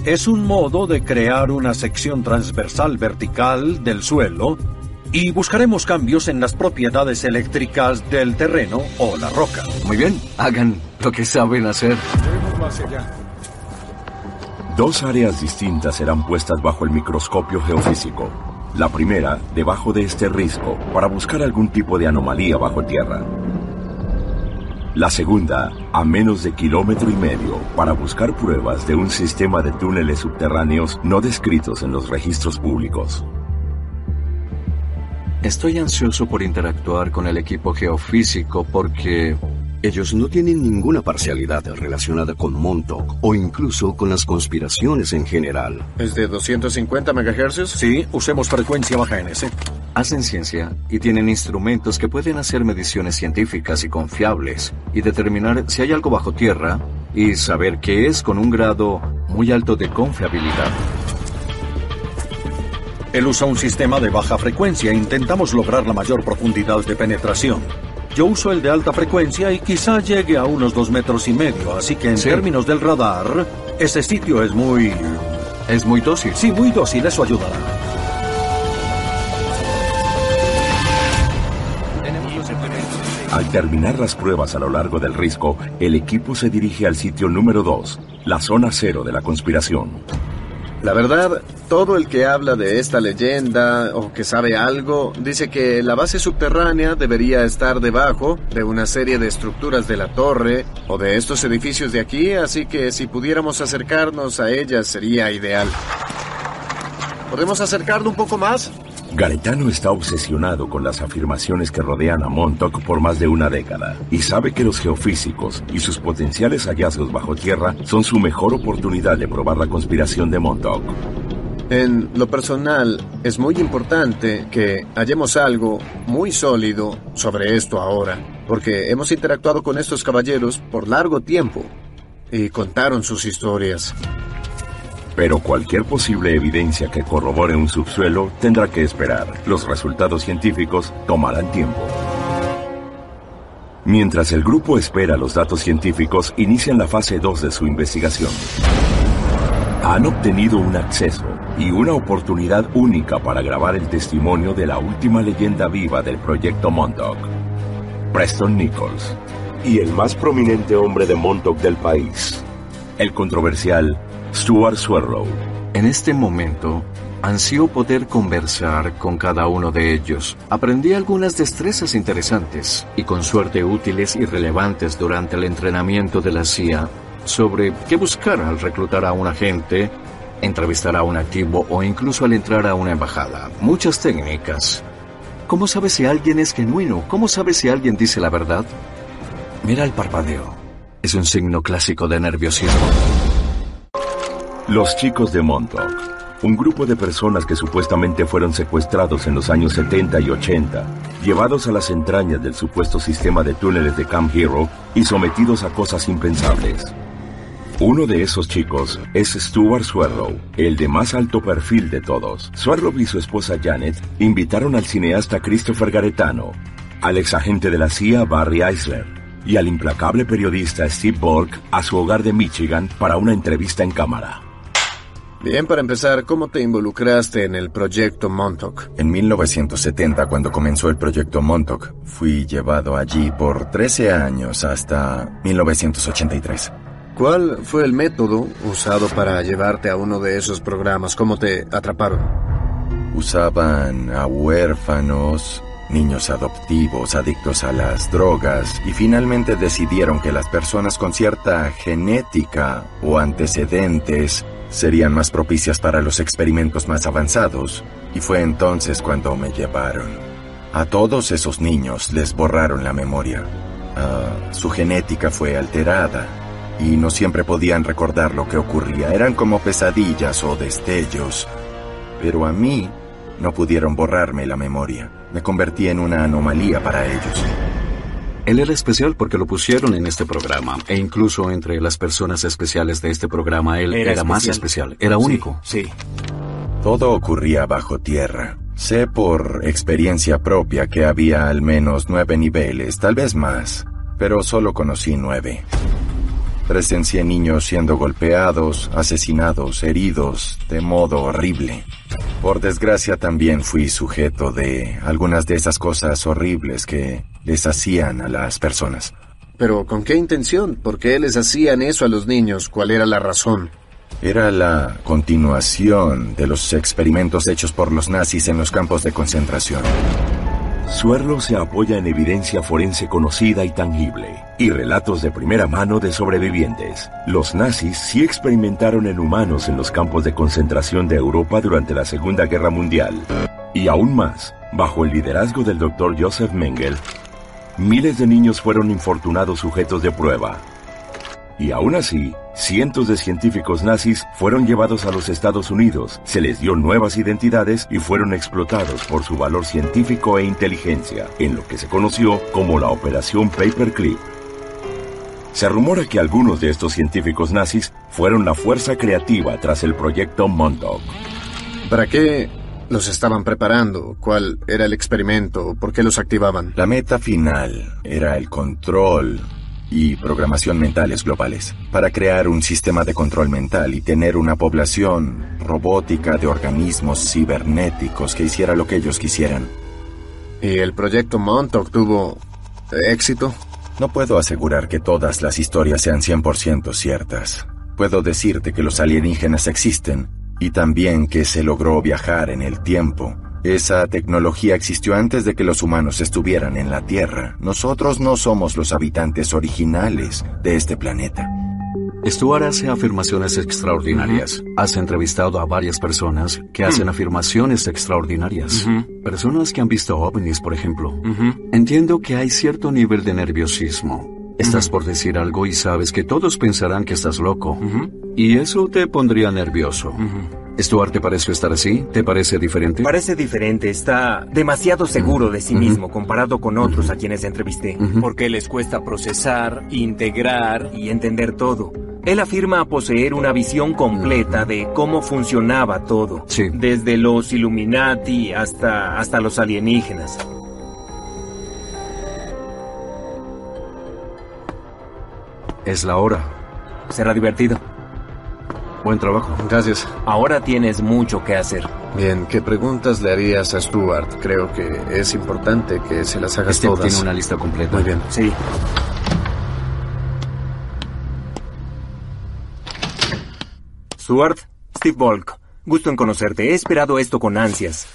Es un modo de crear una sección transversal vertical del suelo y buscaremos cambios en las propiedades eléctricas del terreno o la roca. Muy bien, hagan lo que saben hacer. Dos áreas distintas serán puestas bajo el microscopio geofísico. La primera, debajo de este risco, para buscar algún tipo de anomalía bajo tierra. La segunda, a menos de kilómetro y medio, para buscar pruebas de un sistema de túneles subterráneos no descritos en los registros públicos. Estoy ansioso por interactuar con el equipo geofísico porque ellos no tienen ninguna parcialidad relacionada con Montauk o incluso con las conspiraciones en general. ¿Es de 250 MHz? Sí, usemos frecuencia baja en ese. Hacen ciencia y tienen instrumentos que pueden hacer mediciones científicas y confiables y determinar si hay algo bajo tierra y saber qué es con un grado muy alto de confiabilidad. Él usa un sistema de baja frecuencia e intentamos lograr la mayor profundidad de penetración. Yo uso el de alta frecuencia y quizá llegue a unos dos metros y medio, así que en Sí. términos del radar, ese sitio es muy... Es muy dócil. Sí, muy dócil, eso ayudará. Al terminar las pruebas a lo largo del risco, el equipo se dirige al sitio número 2, la zona cero de la conspiración. La verdad, todo el que habla de esta leyenda o que sabe algo dice que la base subterránea debería estar debajo de una serie de estructuras de la torre o de estos edificios de aquí, así que si pudiéramos acercarnos a ellas sería ideal. ¿Podemos acercarlo un poco más? Garetano está obsesionado con las afirmaciones que rodean a Montauk por más de una década y sabe que los geofísicos y sus potenciales hallazgos bajo tierra son su mejor oportunidad de probar la conspiración de Montauk. En lo personal, es muy importante que hallemos algo muy sólido sobre esto ahora, porque hemos interactuado con estos caballeros por largo tiempo y contaron sus historias. Pero cualquier posible evidencia que corrobore un subsuelo tendrá que esperar. Los resultados científicos tomarán tiempo. Mientras el grupo espera los datos científicos, inician la fase 2 de su investigación. Han obtenido un acceso y una oportunidad única para grabar el testimonio de la última leyenda viva del proyecto Montauk, Preston Nichols, y el más prominente hombre de Montauk del país, el controversial Stuart Swallow. En este momento, ansío poder conversar con cada uno de ellos. Aprendí algunas destrezas interesantes y con suerte útiles y relevantes durante el entrenamiento de la CIA sobre qué buscar al reclutar a un agente, entrevistar a un activo o incluso al entrar a una embajada. Muchas técnicas. ¿Cómo sabes si alguien es genuino? ¿Cómo sabes si alguien dice la verdad? Mira el parpadeo. Es un signo clásico de nerviosismo. Los chicos de Montauk, un grupo de personas que supuestamente fueron secuestrados en los años 70 y 80, llevados a las entrañas del supuesto sistema de túneles de Camp Hero y sometidos a cosas impensables. Uno de esos chicos es Stuart Swallow, el de más alto perfil de todos. Swallow y su esposa Janet invitaron al cineasta Christopher Garetano, al exagente de la CIA Barry Eisler y al implacable periodista Steve Bulk a su hogar de Michigan para una entrevista en cámara. Bien, para empezar, ¿cómo te involucraste en el proyecto Montauk? En 1970, cuando comenzó el proyecto Montauk, fui llevado allí por 13 años hasta 1983. ¿Cuál fue el método usado para llevarte a uno de esos programas? ¿Cómo te atraparon? Usaban a huérfanos, niños adoptivos, adictos a las drogas, y finalmente decidieron que las personas con cierta genética o antecedentes serían más propicias para los experimentos más avanzados, y fue entonces cuando me llevaron. A todos esos niños les borraron la memoria. Ah, su genética fue alterada y no siempre podían recordar lo que ocurría. Eran como pesadillas o destellos. Pero a mí no pudieron borrarme la memoria. Me convertí en una anomalía para ellos. Él era especial porque lo pusieron en este programa. E incluso entre las personas especiales de este programa, él era, más especial. Era único. Sí. Todo ocurría bajo tierra. Sé por experiencia propia que había al menos nueve niveles, tal vez más, pero solo conocí nueve. Presencié niños siendo golpeados, asesinados, heridos, de modo horrible. Por desgracia también fui sujeto de algunas de esas cosas horribles que les hacían a las personas. Pero ¿con qué intención? ¿Por qué les hacían eso a los niños? ¿Cuál era la razón? Era la continuación de los experimentos hechos por los nazis en los campos de concentración. Suerlo se apoya en evidencia forense conocida y tangible y relatos de primera mano de sobrevivientes. Los nazis sí experimentaron en humanos en los campos de concentración de Europa durante la Segunda Guerra Mundial. Y aún más, bajo el liderazgo del doctor Joseph Mengele, miles de niños fueron infortunados sujetos de prueba, y aún así, cientos de científicos nazis fueron llevados a los Estados Unidos, se les dio nuevas identidades y fueron explotados por su valor científico e inteligencia, en lo que se conoció como la Operación Paperclip. Se rumora que algunos de estos científicos nazis fueron la fuerza creativa tras el proyecto Montauk. ¿Para qué los estaban preparando? ¿Cuál era el experimento? ¿Por qué los activaban? La meta final era el control y programación mentales globales, para crear un sistema de control mental y tener una población robótica de organismos cibernéticos que hiciera lo que ellos quisieran. ¿Y el proyecto Montauk tuvo éxito? No puedo asegurar que todas las historias sean 100% ciertas. Puedo decirte que los alienígenas existen y también que se logró viajar en el tiempo esa tecnología existió antes de que los humanos estuvieran en la Tierra. Nosotros no somos los habitantes originales de este planeta. Stuart hace afirmaciones extraordinarias. Has entrevistado a varias personas que hacen afirmaciones extraordinarias. Personas que han visto ovnis, por ejemplo. Entiendo que hay cierto nivel de nerviosismo. Estás por decir algo y sabes que todos pensarán que estás loco. Y eso te pondría nervioso. ¿Stuart te parece estar así? ¿Te parece diferente? Parece diferente. Está demasiado seguro de sí mismo comparado con otros a quienes entrevisté. Porque les cuesta procesar, integrar y entender todo. Él afirma poseer una visión completa de cómo funcionaba todo. Desde los Illuminati hasta, hasta los alienígenas. Es la hora. Será divertido. Buen trabajo. Gracias. Ahora tienes mucho que hacer. Bien, ¿qué preguntas le harías a Stuart? Creo que es importante que se las hagas Steve todas. tiene una lista completa. Muy bien. Sí. Stuart, Steve Volk, gusto en conocerte. He esperado esto con ansias.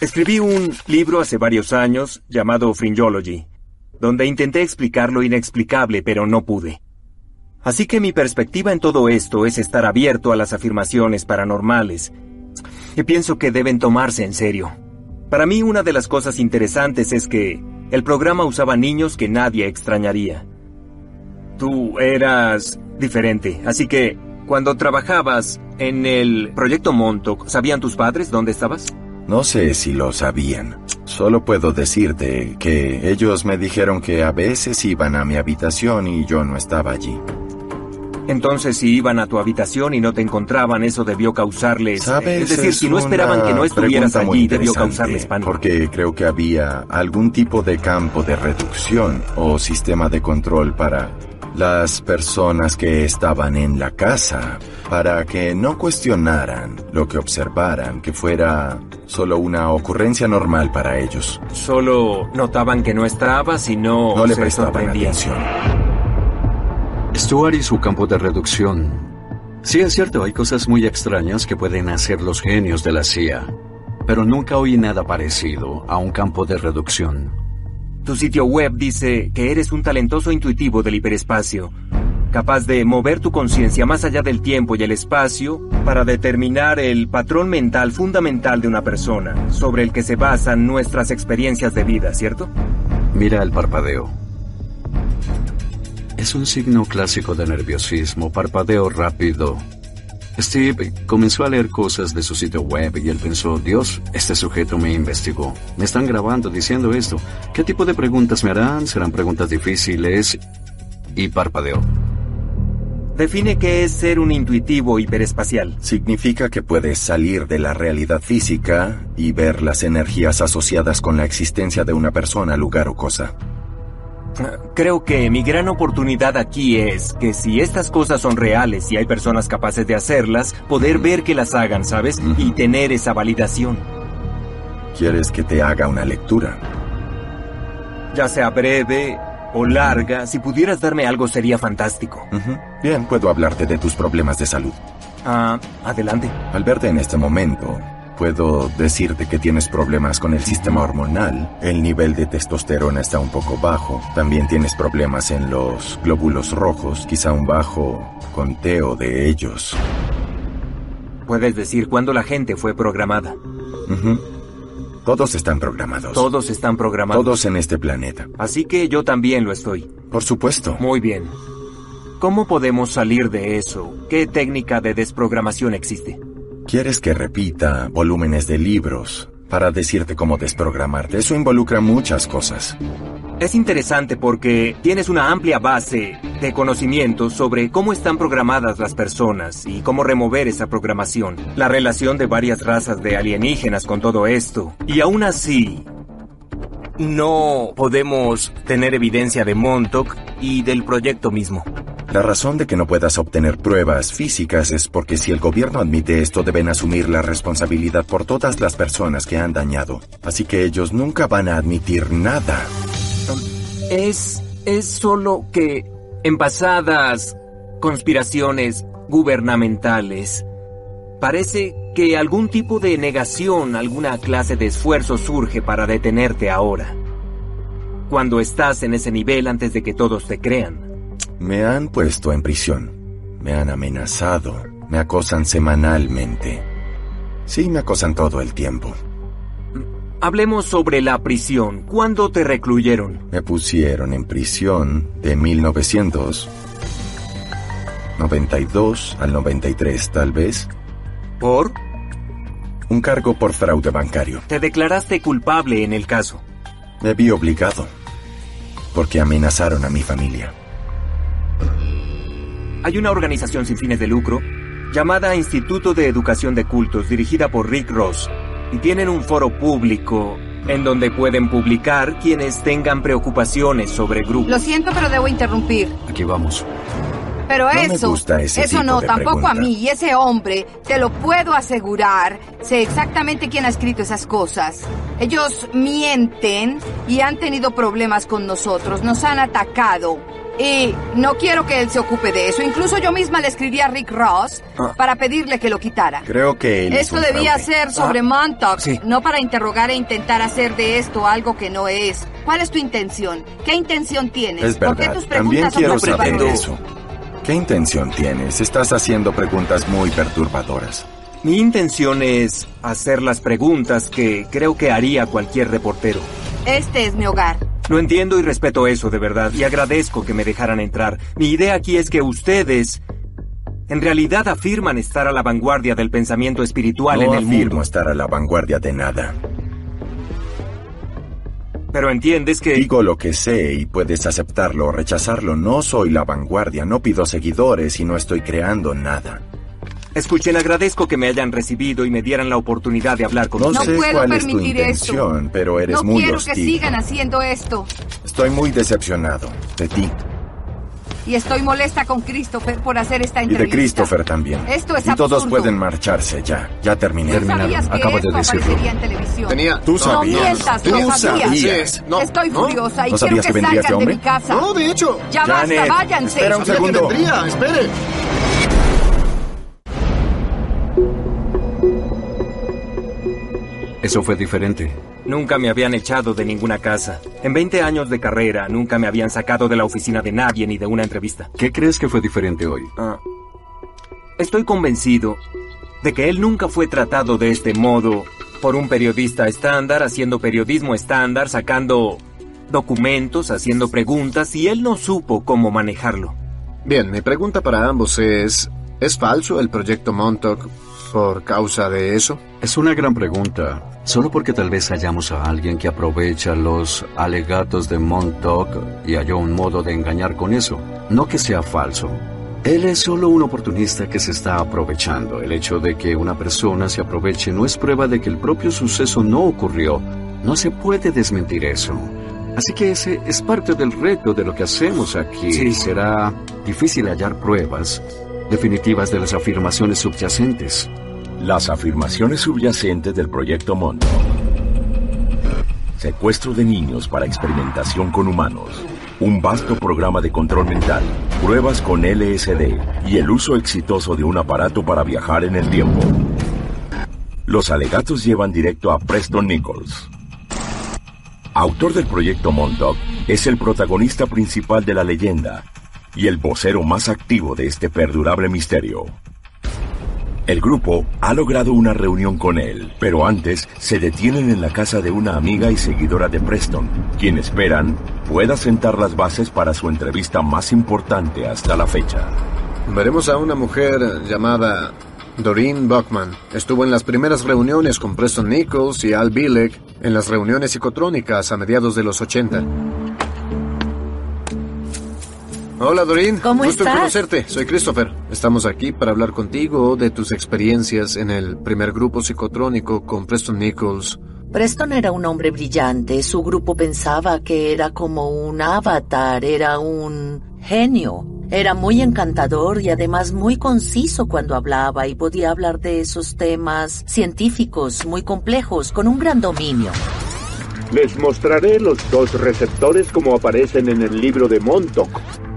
Escribí un libro hace varios años llamado Fringeology, donde intenté explicar lo inexplicable, pero no pude. Así que mi perspectiva en todo esto es estar abierto a las afirmaciones paranormales, y pienso que deben tomarse en serio. Para mí una de las cosas interesantes es que el programa usaba niños que nadie extrañaría. Tú eras diferente, así que cuando trabajabas en el proyecto Montauk, ¿sabían tus padres dónde estabas? No sé si lo sabían. Solo puedo decirte que ellos me dijeron que a veces iban a mi habitación y yo no estaba allí. Entonces, si iban a tu habitación y no te encontraban, eso debió causarles... ¿Sabes? es decir, si no esperaban que no estuvieras allí, debió causarles pánico. Porque creo que había algún tipo de campo de reducción o sistema de control para las personas que estaban en la casa, para que no cuestionaran lo que observaran, que fuera solo una ocurrencia normal para ellos. Solo notaban que no estabas y no, No le se prestaban atención. Stuart y su campo de reducción. Sí, es cierto, hay cosas muy extrañas que pueden hacer los genios de la CIA, pero nunca oí nada parecido a un campo de reducción. Tu sitio web dice que eres un talentoso intuitivo del hiperespacio, capaz de mover tu conciencia más allá del tiempo y el espacio para determinar el patrón mental fundamental de una persona, sobre el que se basan nuestras experiencias de vida, ¿cierto? Mira el parpadeo. Es un signo clásico de nerviosismo, parpadeo rápido. Steve comenzó a leer cosas de su sitio web y él pensó, Dios, este sujeto me investigó. Me están grabando diciendo esto. ¿Qué tipo de preguntas me harán? ¿Serán preguntas difíciles? Y parpadeo. Define qué es ser un intuitivo hiperespacial. Significa que puedes salir de la realidad física y ver las energías asociadas con la existencia de una persona, lugar o cosa. Creo que mi gran oportunidad aquí es que si estas cosas son reales y hay personas capaces de hacerlas, poder ver que las hagan, ¿sabes? Y tener esa validación. ¿Quieres que te haga una lectura? Ya sea breve o larga, si pudieras darme algo sería fantástico. Bien, puedo hablarte de tus problemas de salud. Ah, adelante. Al verte en este momento, puedo decirte que tienes problemas con el sistema hormonal. El nivel de testosterona está un poco bajo. También tienes problemas en los glóbulos rojos, quizá un bajo conteo de ellos. Puedes decir cuándo la gente fue programada. Todos están programados. Todos están programados. Todos en este planeta. Así que yo también lo estoy. Por supuesto. Muy bien. ¿Cómo podemos salir de eso? ¿Qué técnica de desprogramación existe? ¿Quieres que repita volúmenes de libros para decirte cómo desprogramarte? Eso involucra muchas cosas. Es interesante porque tienes una amplia base de conocimientos sobre cómo están programadas las personas y cómo remover esa programación, la relación de varias razas de alienígenas con todo esto. Y aún así, no podemos tener evidencia de Montauk y del proyecto mismo. La razón de que no puedas obtener pruebas físicas es porque si el gobierno admite esto deben asumir la responsabilidad por todas las personas que han dañado. Así que ellos nunca van a admitir nada. Es. es solo que en pasadas conspiraciones gubernamentales parece que algún tipo de negación, alguna clase de esfuerzo surge para detenerte ahora. Cuando estás en ese nivel antes de que todos te crean. Me han puesto en prisión. Me han amenazado. Me acosan semanalmente. Sí, me acosan todo el tiempo. Hablemos sobre la prisión. ¿Cuándo te recluyeron? Me pusieron en prisión de 1992 al 93, tal vez. ¿Por? Un cargo por fraude bancario. Te declaraste culpable en el caso. Me vi obligado. Porque amenazaron a mi familia. Hay una organización sin fines de lucro llamada Instituto de Educación de Cultos, dirigida por Rick Ross, y tienen un foro público en donde pueden publicar quienes tengan preocupaciones sobre grupos. Lo siento, pero debo interrumpir. Aquí vamos. Pero No me eso, gusta ese eso tipo no, de tampoco pregunta. a mí. Y ese hombre, te lo puedo asegurar, sé exactamente quién ha escrito esas cosas. Ellos mienten y han tenido problemas con nosotros, nos han atacado. Y no quiero que él se ocupe de eso. Incluso yo misma le escribí a Rick Ross Ah. para pedirle que lo quitara. Creo que él es Esto debía fraude. ser sobre Ah, Montauk, sí. no para interrogar e intentar hacer de esto algo que no es. ¿Cuál es tu intención? ¿Qué intención tienes? Es ¿Por qué verdad. tus También preguntas quiero son saber perturbadoras? eso. ¿Qué intención tienes? Estás haciendo preguntas muy perturbadoras. Mi intención es hacer las preguntas que creo que haría cualquier reportero. Este es mi hogar. No entiendo y respeto eso de verdad y agradezco que me dejaran entrar. Mi idea aquí es que ustedes en realidad afirman estar a la vanguardia del pensamiento espiritual no en el afirmo mundo. estar a la vanguardia de nada. Pero entiendes que... Digo lo que sé y puedes aceptarlo o rechazarlo. No soy la vanguardia, no pido seguidores y no estoy creando nada. Escuchen, agradezco que me hayan recibido y me dieran la oportunidad de hablar con No, ustedes. sé puedo cuál es tu permitir esto. intención, pero eres no muy quiero que sigan haciendo esto. Estoy muy decepcionado de ti Y estoy molesta con Christopher por hacer esta y de entrevista. Christopher también. Esto es y todos pueden marcharse ya. Ya terminé. ¿Tú sabías que esto aparecería en televisión? Tenía- Tú No sabías. mientas, Tú lo sabías. sabías. No, Estoy no. furiosa y ¿No quiero sabías que, que vendría salgan este de hombre? mi casa. No, de hecho. Ya Janet, basta, váyanse. espera un segundo. vendría, espere. Eso fue diferente. Nunca me habían echado de ninguna casa. En 20 años de carrera, nunca me habían sacado de la oficina de nadie ni de una entrevista. ¿Qué crees que fue diferente hoy? Ah. Estoy convencido de que él nunca fue tratado de este modo por un periodista estándar, haciendo periodismo estándar, sacando documentos, haciendo preguntas, y él no supo cómo manejarlo. Bien, mi pregunta para ambos es, ¿es falso el proyecto Montauk por causa de eso? Es una gran pregunta. Solo porque tal vez hallamos a alguien que aprovecha los alegatos de Montauk y halló un modo de engañar con eso. No que sea falso. Él es solo un oportunista que se está aprovechando. El hecho de que una persona se aproveche no es prueba de que el propio suceso no ocurrió. No se puede desmentir eso. Así que ese es parte del reto de lo que hacemos aquí. Será difícil hallar pruebas definitivas de las afirmaciones subyacentes. Las afirmaciones subyacentes del proyecto Montauk. Secuestro de niños para experimentación con humanos. Un vasto programa de control mental. Pruebas con LSD y el uso exitoso de un aparato para viajar en el tiempo. Los alegatos llevan directo a Preston Nichols. Autor del proyecto Montauk, es el protagonista principal de la leyenda y el vocero más activo de este perdurable misterio. El grupo ha logrado una reunión con él, pero antes se detienen en la casa de una amiga y seguidora de Preston, quien esperan pueda sentar las bases para su entrevista más importante hasta la fecha. Veremos a una mujer llamada Doreen Buckman. Estuvo en las primeras reuniones con Preston Nichols y Al Bilek en las reuniones psicotrónicas a mediados de los 80. Hola Doreen, ¿Cómo gusto en estás? conocerte. Soy Christopher. Estamos aquí para hablar contigo de tus experiencias en el primer grupo psicotrónico con Preston Nichols. Preston era un hombre brillante. Su grupo pensaba que era como un avatar, era un genio. Era muy encantador y además muy conciso cuando hablaba y podía hablar de esos temas científicos muy complejos con un gran dominio. Les mostraré los dos receptores como aparecen en el libro de Montauk.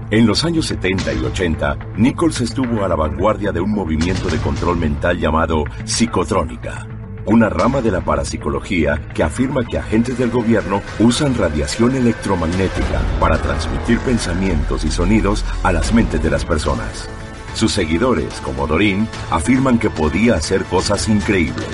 En los años 70 y 80, Nichols estuvo a la vanguardia de un movimiento de control mental llamado psicotrónica, una rama de la parapsicología que afirma que agentes del gobierno usan radiación electromagnética para transmitir pensamientos y sonidos a las mentes de las personas. Sus seguidores, como Doreen, afirman que podía hacer cosas increíbles.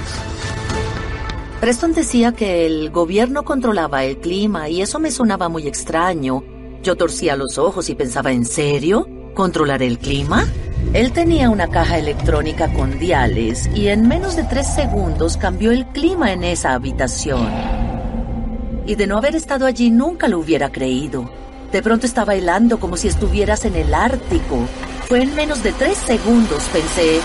Preston decía que el gobierno controlaba el clima y eso me sonaba muy extraño. Yo torcía los ojos y pensaba, ¿en serio? ¿Controlar el clima? Él tenía una caja electrónica con diales y en menos de tres segundos cambió el clima en esa habitación. Y de no haber estado allí nunca lo hubiera creído. De pronto estaba helando como si estuvieras en el Ártico. Fue en menos de tres segundos, pensé.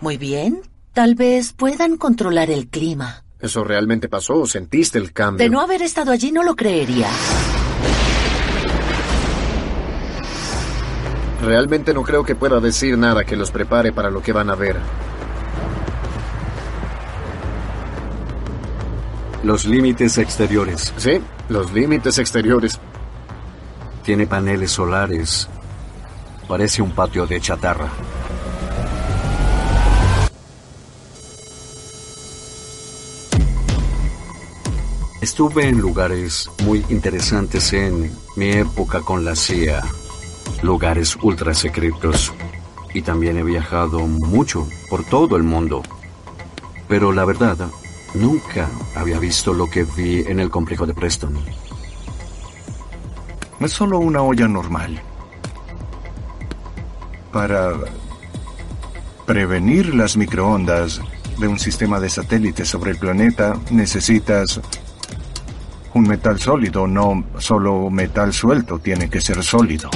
Muy bien, tal vez puedan controlar el clima. ¿Eso realmente pasó? ¿Sentiste el cambio? De no haber estado allí no lo creería. Realmente no creo que pueda decir nada que los prepare para lo que van a ver. Los límites exteriores. Sí, los límites exteriores. Tiene paneles solares. Parece un patio de chatarra. Estuve en lugares muy interesantes en mi época con la CIA, lugares ultra secretos, y también he viajado mucho por todo el mundo. Pero la verdad, nunca había visto lo que vi en el complejo de Preston. Es solo una olla normal. Para prevenir las microondas de un sistema de satélites sobre el planeta, necesitas un metal sólido, no solo metal suelto, tiene que ser sólido.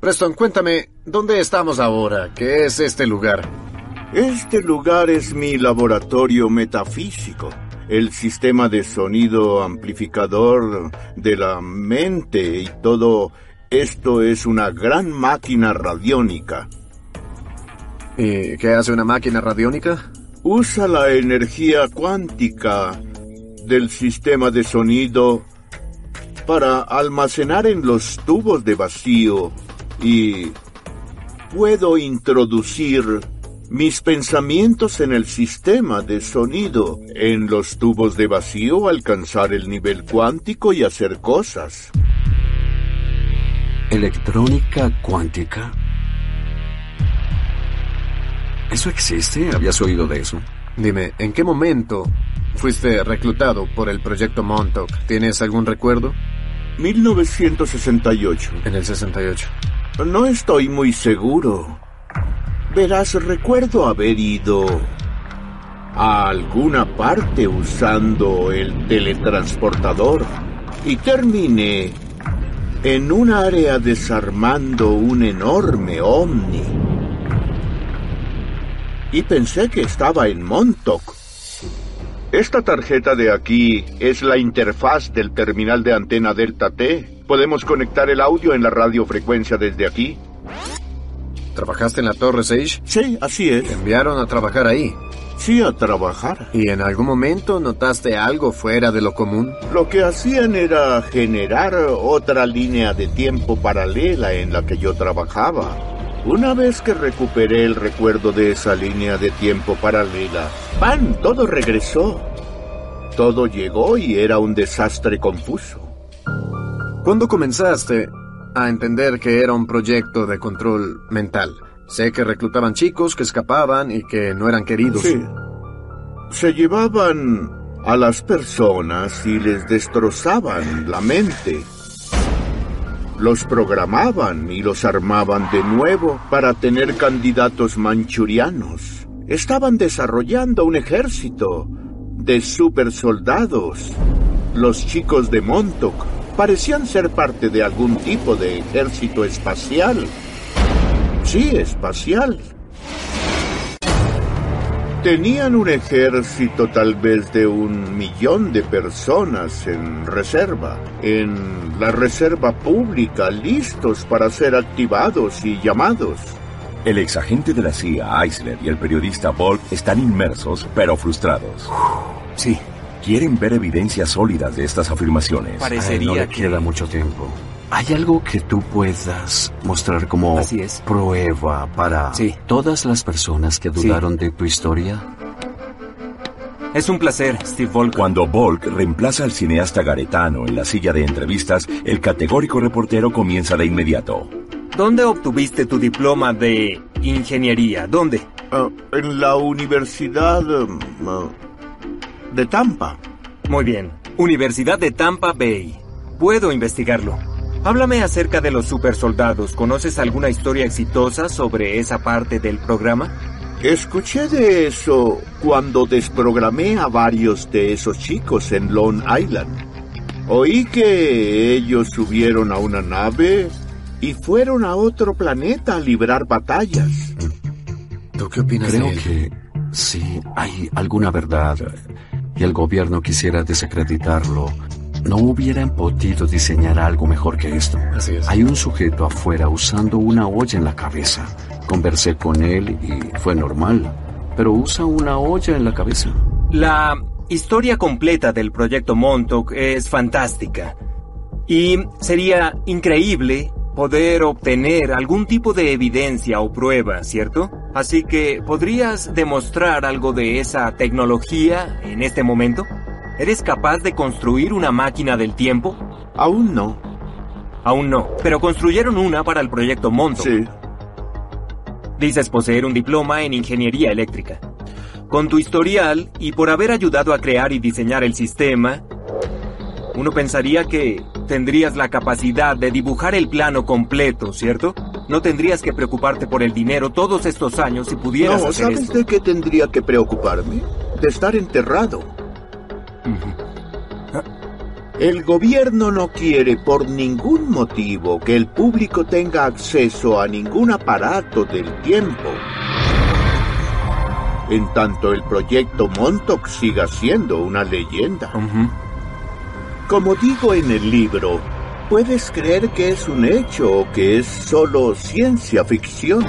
Preston, cuéntame, ¿dónde estamos ahora? ¿Qué es este lugar? Este lugar es mi laboratorio metafísico, el sistema de sonido amplificador de la mente y todo esto es una gran máquina radiónica. ¿Y qué hace una máquina radiónica? Usa la energía cuántica del sistema de sonido para almacenar en los tubos de vacío y puedo introducir mis pensamientos en el sistema de sonido, en los tubos de vacío alcanzar el nivel cuántico y hacer cosas. ¿Electrónica cuántica? ¿Eso existe? ¿Habías oído de eso? Dime, ¿en qué momento fuiste reclutado por el proyecto Montauk? ¿Tienes algún recuerdo? 1968. En el 68. No estoy muy seguro. Verás, recuerdo haber ido a alguna parte usando el teletransportador y terminé en un área desarmando un enorme ovni. Y pensé que estaba en Montauk. Esta tarjeta de aquí es la interfaz del terminal de antena Delta T. Podemos conectar el audio en la radiofrecuencia desde aquí. ¿Trabajaste en la Torre Sage? Sí, así es. ¿Te enviaron a trabajar ahí? Sí, a trabajar. ¿Y en algún momento notaste algo fuera de lo común? Lo que hacían era generar otra línea de tiempo paralela en la que yo trabajaba. Una vez que recuperé el recuerdo de esa línea de tiempo paralela, ¡pam! Todo regresó. Todo llegó y era un desastre confuso. ¿Cuándo comenzaste a entender que era un proyecto de control mental? Sé que reclutaban chicos que escapaban y que no eran queridos. Sí. Se llevaban a las personas y les destrozaban la mente. Los programaban y los armaban de nuevo para tener candidatos manchurianos. Estaban desarrollando un ejército de supersoldados. Los chicos de Montauk parecían ser parte de algún tipo de ejército espacial. Sí, espacial. Tenían un ejército tal vez de un millón de personas en reserva, en la reserva pública, listos para ser activados y llamados. El exagente de la CIA, Eisler, y el periodista Volk están inmersos, pero frustrados. Sí. Quieren ver evidencias sólidas de estas afirmaciones. Ay, no le queda mucho tiempo. ¿Hay algo que tú puedas mostrar como Así es. prueba para Sí. todas las personas que Sí. dudaron de tu historia? Es un placer, Steve Volk. Cuando Volk reemplaza al cineasta garetano en la silla de entrevistas, el categórico reportero comienza de inmediato. ¿Dónde obtuviste tu diploma de ingeniería? ¿Dónde? Ah, en la Universidad um, ah, de Tampa. Muy bien. Universidad de Tampa Bay. Puedo investigarlo. Háblame acerca de los supersoldados. ¿Conoces alguna historia exitosa sobre esa parte del programa? Escuché de eso cuando desprogramé a varios de esos chicos en Long Island. Oí que ellos subieron a una nave y fueron a otro planeta a librar batallas. ¿Tú qué opinas Creo de él? que si hay alguna verdad y el gobierno quisiera desacreditarlo, no hubieran podido diseñar algo mejor que esto. Así es. Hay un sujeto afuera usando una olla en la cabeza. Conversé con él y fue normal, pero usa una olla en la cabeza. La historia completa del proyecto Montauk es fantástica. Y sería increíble poder obtener algún tipo de evidencia o prueba, ¿cierto? Así que, ¿podrías demostrar algo de esa tecnología en este momento? ¿Eres capaz de construir una máquina del tiempo? Aún no. Aún no, pero construyeron una para el proyecto Montauk. Sí. Dices poseer un diploma en ingeniería eléctrica. Con tu historial y por haber ayudado a crear y diseñar el sistema, uno pensaría que tendrías la capacidad de dibujar el plano completo, ¿cierto? No tendrías que preocuparte por el dinero todos estos años si pudieras No, hacer ¿sabes esto. de qué tendría que preocuparme? De estar enterrado. El gobierno no quiere por ningún motivo que el público tenga acceso a ningún aparato del tiempo. En tanto el proyecto Montauk siga siendo una leyenda. Como digo en el libro, puedes creer que es un hecho o que es solo ciencia ficción.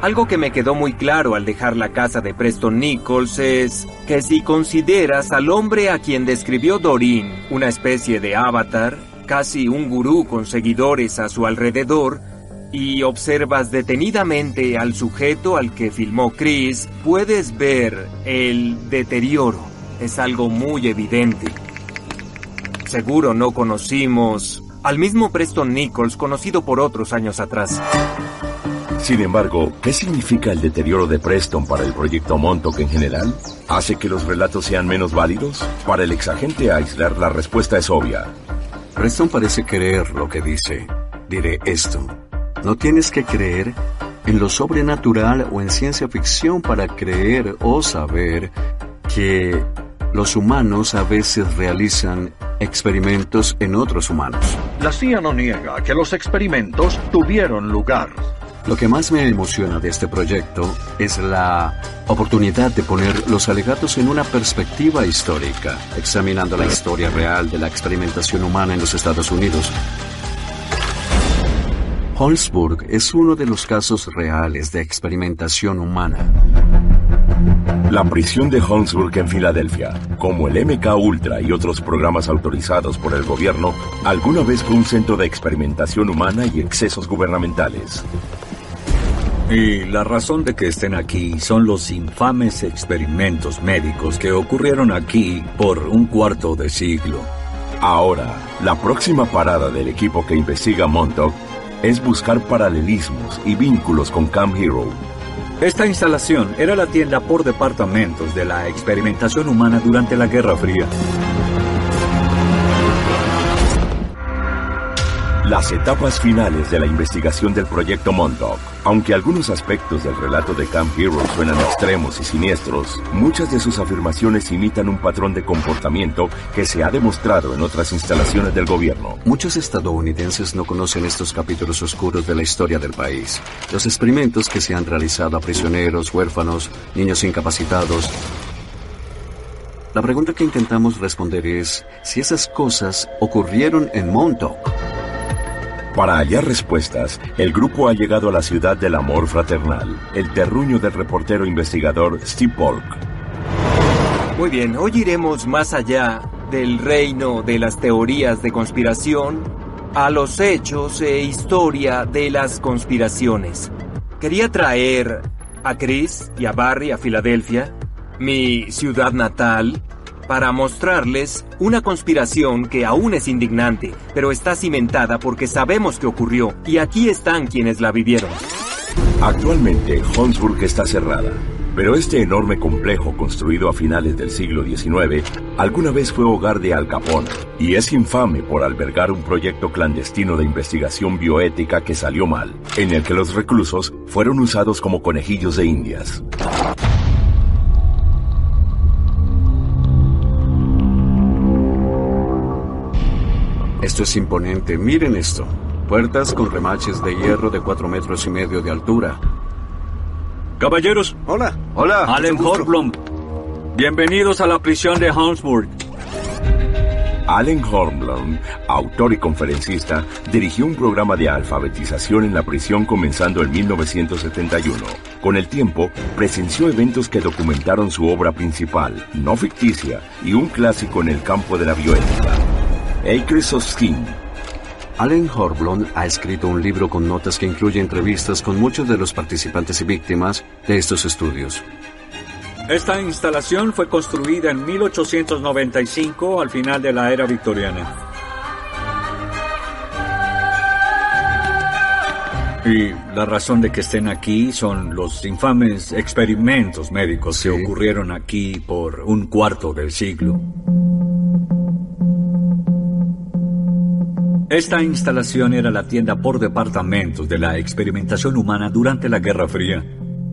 Algo que me quedó muy claro al dejar la casa de Preston Nichols es que si consideras al hombre a quien describió Dorin una especie de avatar, casi un gurú con seguidores a su alrededor, y observas detenidamente al sujeto al que filmó Chris, puedes ver el deterioro. Es algo muy evidente. Seguro no conocimos al mismo Preston Nichols conocido por otros años atrás. Sin embargo, ¿qué significa el deterioro de Preston para el proyecto Montauk en general? ¿Hace que los relatos sean menos válidos? Para el exagente Eisler, la respuesta es obvia. Preston parece creer lo que dice. Diré esto. No tienes que creer en lo sobrenatural o en ciencia ficción para creer o saber que los humanos a veces realizan experimentos en otros humanos. La CIA no niega que los experimentos tuvieron lugar. Lo que más me emociona de este proyecto es la oportunidad de poner los alegatos en una perspectiva histórica, examinando la historia real de la experimentación humana en los Estados Unidos. Holzburg es uno de los casos reales de experimentación humana. La prisión de Holmesburg en Filadelfia, como el MK Ultra y otros programas autorizados por el gobierno, alguna vez fue un centro de experimentación humana y excesos gubernamentales. Y la razón de que estén aquí son los infames experimentos médicos que ocurrieron aquí por un cuarto de siglo. Ahora, la próxima parada del equipo que investiga Montauk es buscar paralelismos y vínculos con Camp Hero. Esta instalación era la tienda por departamentos de la experimentación humana durante la Guerra Fría. Las etapas finales de la investigación del proyecto Montauk. Aunque algunos aspectos del relato de Camp Hero suenan extremos y siniestros, muchas de sus afirmaciones imitan un patrón de comportamiento que se ha demostrado en otras instalaciones del gobierno. Muchos estadounidenses no conocen estos capítulos oscuros de la historia del país. Los experimentos que se han realizado a prisioneros, huérfanos, niños incapacitados. La pregunta que intentamos responder es si esas cosas ocurrieron en Montauk. Para hallar respuestas, el grupo ha llegado a la ciudad del amor fraternal, el terruño del reportero investigador Steve Polk. Muy bien, hoy iremos más allá del reino de las teorías de conspiración a los hechos e historia de las conspiraciones. Quería traer a Chris y a Barry a Filadelfia, mi ciudad natal, para mostrarles una conspiración que aún es indignante, pero está cimentada porque sabemos que ocurrió y aquí están quienes la vivieron. Actualmente, Holmesburg está cerrada, pero este enorme complejo construido a finales del siglo XIX alguna vez fue hogar de Al Capone y es infame por albergar un proyecto clandestino de investigación bioética que salió mal, en el que los reclusos fueron usados como conejillos de indias. Esto es imponente, miren esto. Puertas con remaches de hierro de cuatro metros y medio de altura. Caballeros. Hola. Hola. Allen Horblom. Bienvenidos a la prisión de Hansburg. Allen Hornblom, autor y conferencista, dirigió un programa de alfabetización en la prisión comenzando en 1971. Con el tiempo, presenció eventos que documentaron su obra principal, no ficticia, y un clásico en el campo de la bioética. Acres of Skin. Allen Horblom ha escrito un libro con notas que incluye entrevistas con muchos de los participantes y víctimas de estos estudios. Esta instalación fue construida en 1895 al final de la era victoriana. Y la razón de que estén aquí son los infames experimentos médicos que ocurrieron aquí por un cuarto del siglo. Esta instalación era la tienda por departamentos de la experimentación humana durante la Guerra Fría.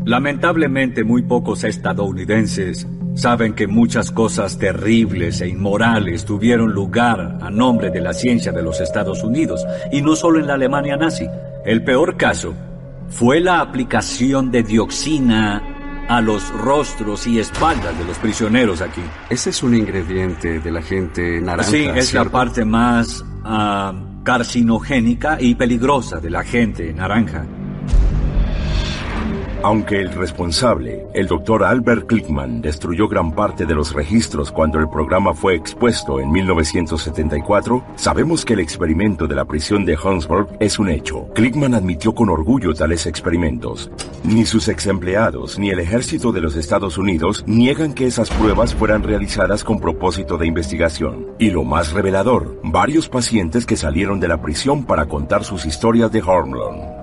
Lamentablemente muy pocos estadounidenses saben que muchas cosas terribles e inmorales tuvieron lugar a nombre de la ciencia de los Estados Unidos, y no solo en la Alemania nazi. El peor caso fue la aplicación de dioxina a los rostros y espaldas de los prisioneros aquí. Ese es un ingrediente de la gente naranja. Sí, es la parte más ah, carcinogénica y peligrosa de la gente naranja. Aunque el responsable, el doctor Albert Klickman, destruyó gran parte de los registros cuando el programa fue expuesto en 1974, sabemos que el experimento de la prisión de Huntsburg es un hecho. Klickman admitió con orgullo tales experimentos. Ni sus ex empleados ni el ejército de los Estados Unidos niegan que esas pruebas fueran realizadas con propósito de investigación. Y lo más revelador, varios pacientes que salieron de la prisión para contar sus historias de Hormlon.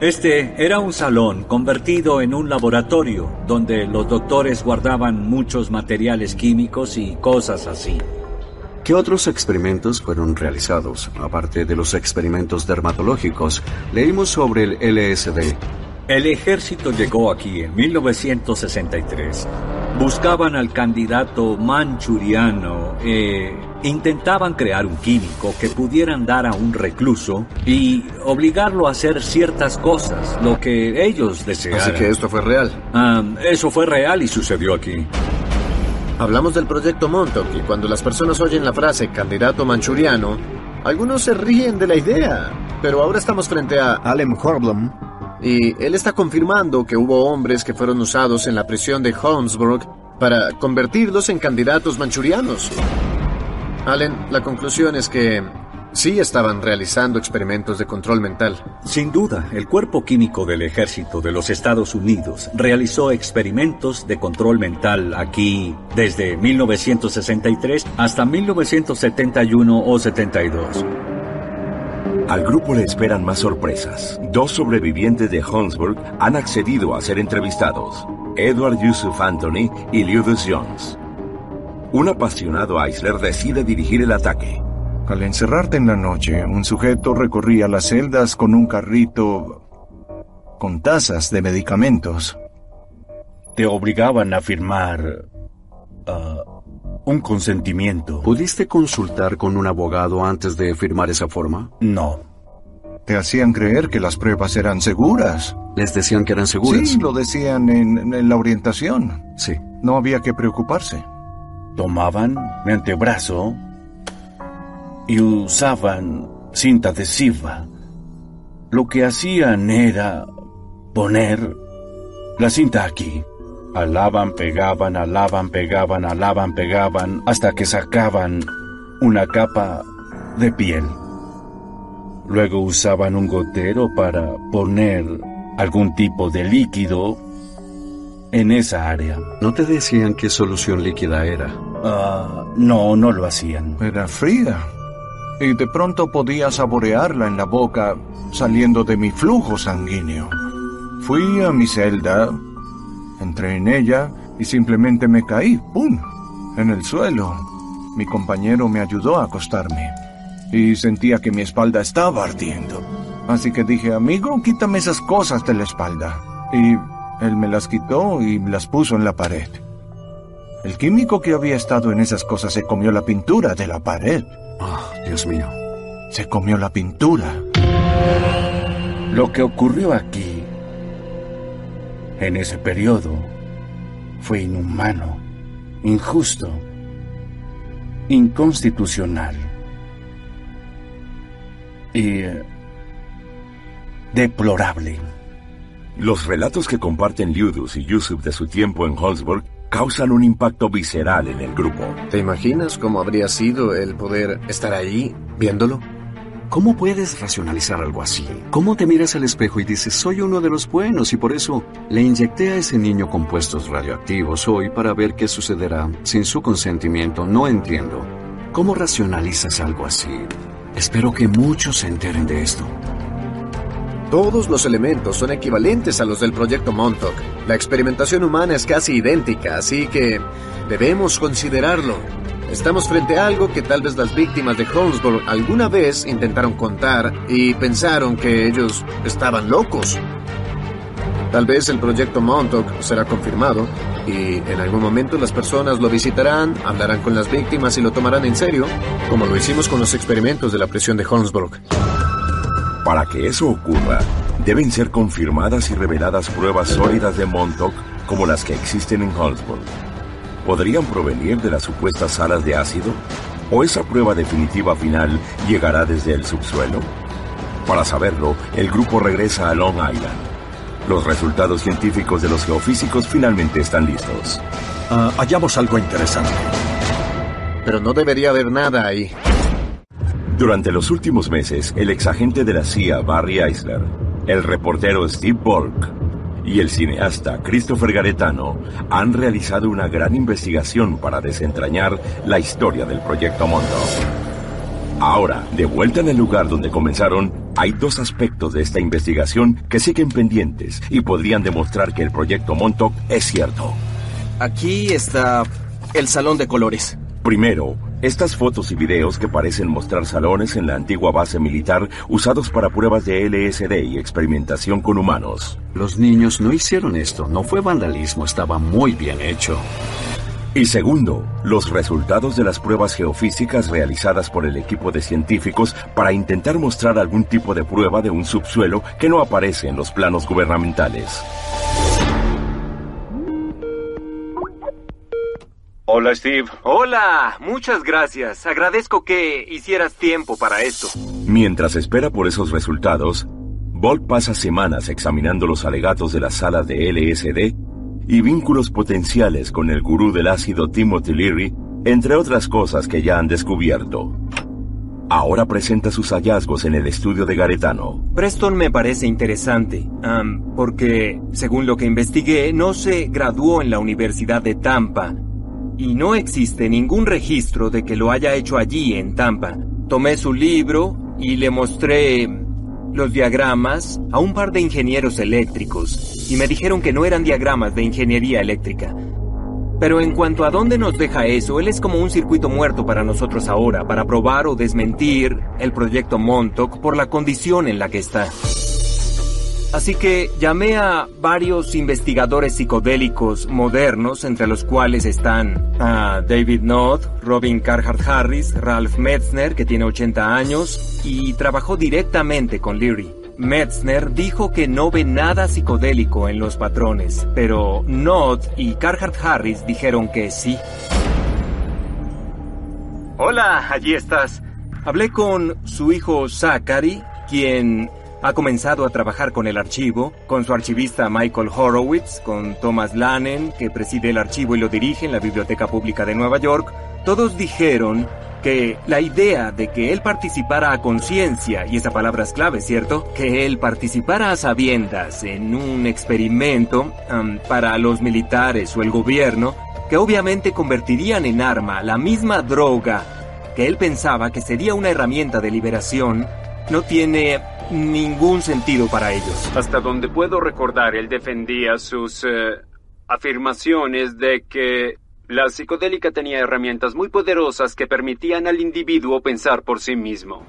Este era un salón convertido en un laboratorio donde los doctores guardaban muchos materiales químicos y cosas así. ¿Qué otros experimentos fueron realizados? Aparte de los experimentos dermatológicos, leímos sobre el LSD. El ejército llegó aquí en 1963. Buscaban al candidato manchuriano e intentaban crear un químico que pudieran dar a un recluso y obligarlo a hacer ciertas cosas, lo que ellos deseaban. Así que esto fue real. Ah, eso fue real y sucedió aquí. Hablamos del proyecto Montauk y cuando las personas oyen la frase candidato manchuriano, algunos se ríen de la idea. Pero ahora estamos frente a Alem Horblom, y él está confirmando que hubo hombres que fueron usados en la prisión de Holmesburg para convertirlos en candidatos manchurianos. Allen, la conclusión es que sí estaban realizando experimentos de control mental. Sin duda, el cuerpo químico del ejército de los Estados Unidos realizó experimentos de control mental aquí desde 1963 hasta 1971 o 72. Al grupo le esperan más sorpresas. Dos sobrevivientes de Huntsburg han accedido a ser entrevistados. Edward Yusuf Anthony y Lewis Jones. Un apasionado Eisler decide dirigir el ataque. Al encerrarte en la noche, un sujeto recorría las celdas con un carrito con tazas de medicamentos. Te obligaban a firmar ah, un consentimiento. ¿Pudiste consultar con un abogado antes de firmar esa forma? No. Te hacían creer que las pruebas eran seguras. Les decían que eran seguras. Sí, lo decían en, en la orientación. Sí. No había que preocuparse. Tomaban mi antebrazo y usaban cinta adhesiva. Lo que hacían era poner la cinta aquí. Alaban, pegaban, alaban, pegaban, alaban, pegaban, hasta que sacaban una capa de piel. Luego usaban un gotero para poner algún tipo de líquido en esa área. ¿No te decían qué solución líquida era? Ah, no, no lo hacían. Era fría. Y de pronto podía saborearla en la boca saliendo de mi flujo sanguíneo. Fui a mi celda, Entré en ella y simplemente me caí, ¡pum!, en el suelo. Mi compañero me ayudó a acostarme y sentía que mi espalda estaba ardiendo. Así que dije, amigo, quítame esas cosas de la espalda. Y él me las quitó y las puso en la pared. El químico que había estado en esas cosas se comió la pintura de la pared. Ah, Dios mío. Se comió la pintura. Lo que ocurrió aquí, en ese periodo, fue inhumano, injusto, inconstitucional y eh, deplorable. Los relatos que comparten Liudus y Yusuf de su tiempo en Holzburg causan un impacto visceral en el grupo. ¿Te imaginas cómo habría sido el poder estar ahí viéndolo? ¿Cómo puedes racionalizar algo así? ¿Cómo te miras al espejo y dices, soy uno de los buenos y por eso le inyecté a ese niño compuestos radioactivos hoy para ver qué sucederá sin su consentimiento? No entiendo. ¿Cómo racionalizas algo así? Espero que muchos se enteren de esto. Todos los elementos son equivalentes a los del proyecto Montauk. La experimentación humana es casi idéntica, así que debemos considerarlo. Estamos frente a algo que tal vez las víctimas de Holmesburg alguna vez intentaron contar y pensaron que ellos estaban locos. Tal vez el proyecto Montauk será confirmado y en algún momento las personas lo visitarán, hablarán con las víctimas y lo tomarán en serio, como lo hicimos con los experimentos de la prisión de Holmesburg. Para que eso ocurra, deben ser confirmadas y reveladas pruebas sólidas de Montauk como las que existen en Holmesburg. ¿Podrían provenir de las supuestas salas de ácido? ¿O esa prueba definitiva final llegará desde el subsuelo? Para saberlo, el grupo regresa a Long Island. Los resultados científicos de los geofísicos finalmente están listos. Ah, hallamos algo interesante. Pero no debería haber nada ahí. Durante los últimos meses, el exagente de la CIA Barry Eisler, el reportero Steve Bolk y el cineasta Christopher Garetano han realizado una gran investigación para desentrañar la historia del proyecto Montauk. Ahora, de vuelta en el lugar donde comenzaron, hay dos aspectos de esta investigación que siguen pendientes y podrían demostrar que el proyecto Montauk es cierto. Aquí está el salón de colores. Primero, estas fotos y videos que parecen mostrar salones en la antigua base militar usados para pruebas de LSD y experimentación con humanos. Los niños no hicieron esto, no fue vandalismo, estaba muy bien hecho. Y segundo, los resultados de las pruebas geofísicas realizadas por el equipo de científicos para intentar mostrar algún tipo de prueba de un subsuelo que no aparece en los planos gubernamentales. Hola, Steve. Hola, muchas gracias. Agradezco que hicieras tiempo para esto. Mientras espera por esos resultados, Bolt pasa semanas examinando los alegatos de las salas de LSD y vínculos potenciales con el gurú del ácido Timothy Leary, entre otras cosas que ya han descubierto. Ahora presenta sus hallazgos en el estudio de Garetano. Preston me parece interesante, porque, según lo que investigué, no se graduó en la Universidad de Tampa y no existe ningún registro de que lo haya hecho allí en Tampa. Tomé su libro y le mostré los diagramas a un par de ingenieros eléctricos y me dijeron que no eran diagramas de ingeniería eléctrica. Pero en cuanto a dónde nos deja eso, él es como un circuito muerto para nosotros ahora, para probar o desmentir el proyecto Montauk por la condición en la que está. Así que llamé a varios investigadores psicodélicos modernos, entre los cuales están a David Knott, Robin Carhart Harris, Ralph Metzner, que tiene 80 años, y trabajó directamente con Leary. Metzner dijo que no ve nada psicodélico en los patrones, pero Knott y Carhart Harris dijeron que sí. Hola, allí estás. Hablé con su hijo Zachary, quien ha comenzado a trabajar con el archivo, con su archivista Michael Horowitz, con Thomas Lannen, que preside el archivo y lo dirige en la Biblioteca Pública de Nueva York. Todos dijeron que la idea de que él participara a conciencia, y esa palabra es clave, ¿cierto? Que él participara a sabiendas en un experimento para los militares o el gobierno, que obviamente convertirían en arma la misma droga que él pensaba que sería una herramienta de liberación, no tiene ningún sentido para ellos. Hasta donde puedo recordar, él defendía sus eh, afirmaciones de que la psicodélica tenía herramientas muy poderosas que permitían al individuo pensar por sí mismo.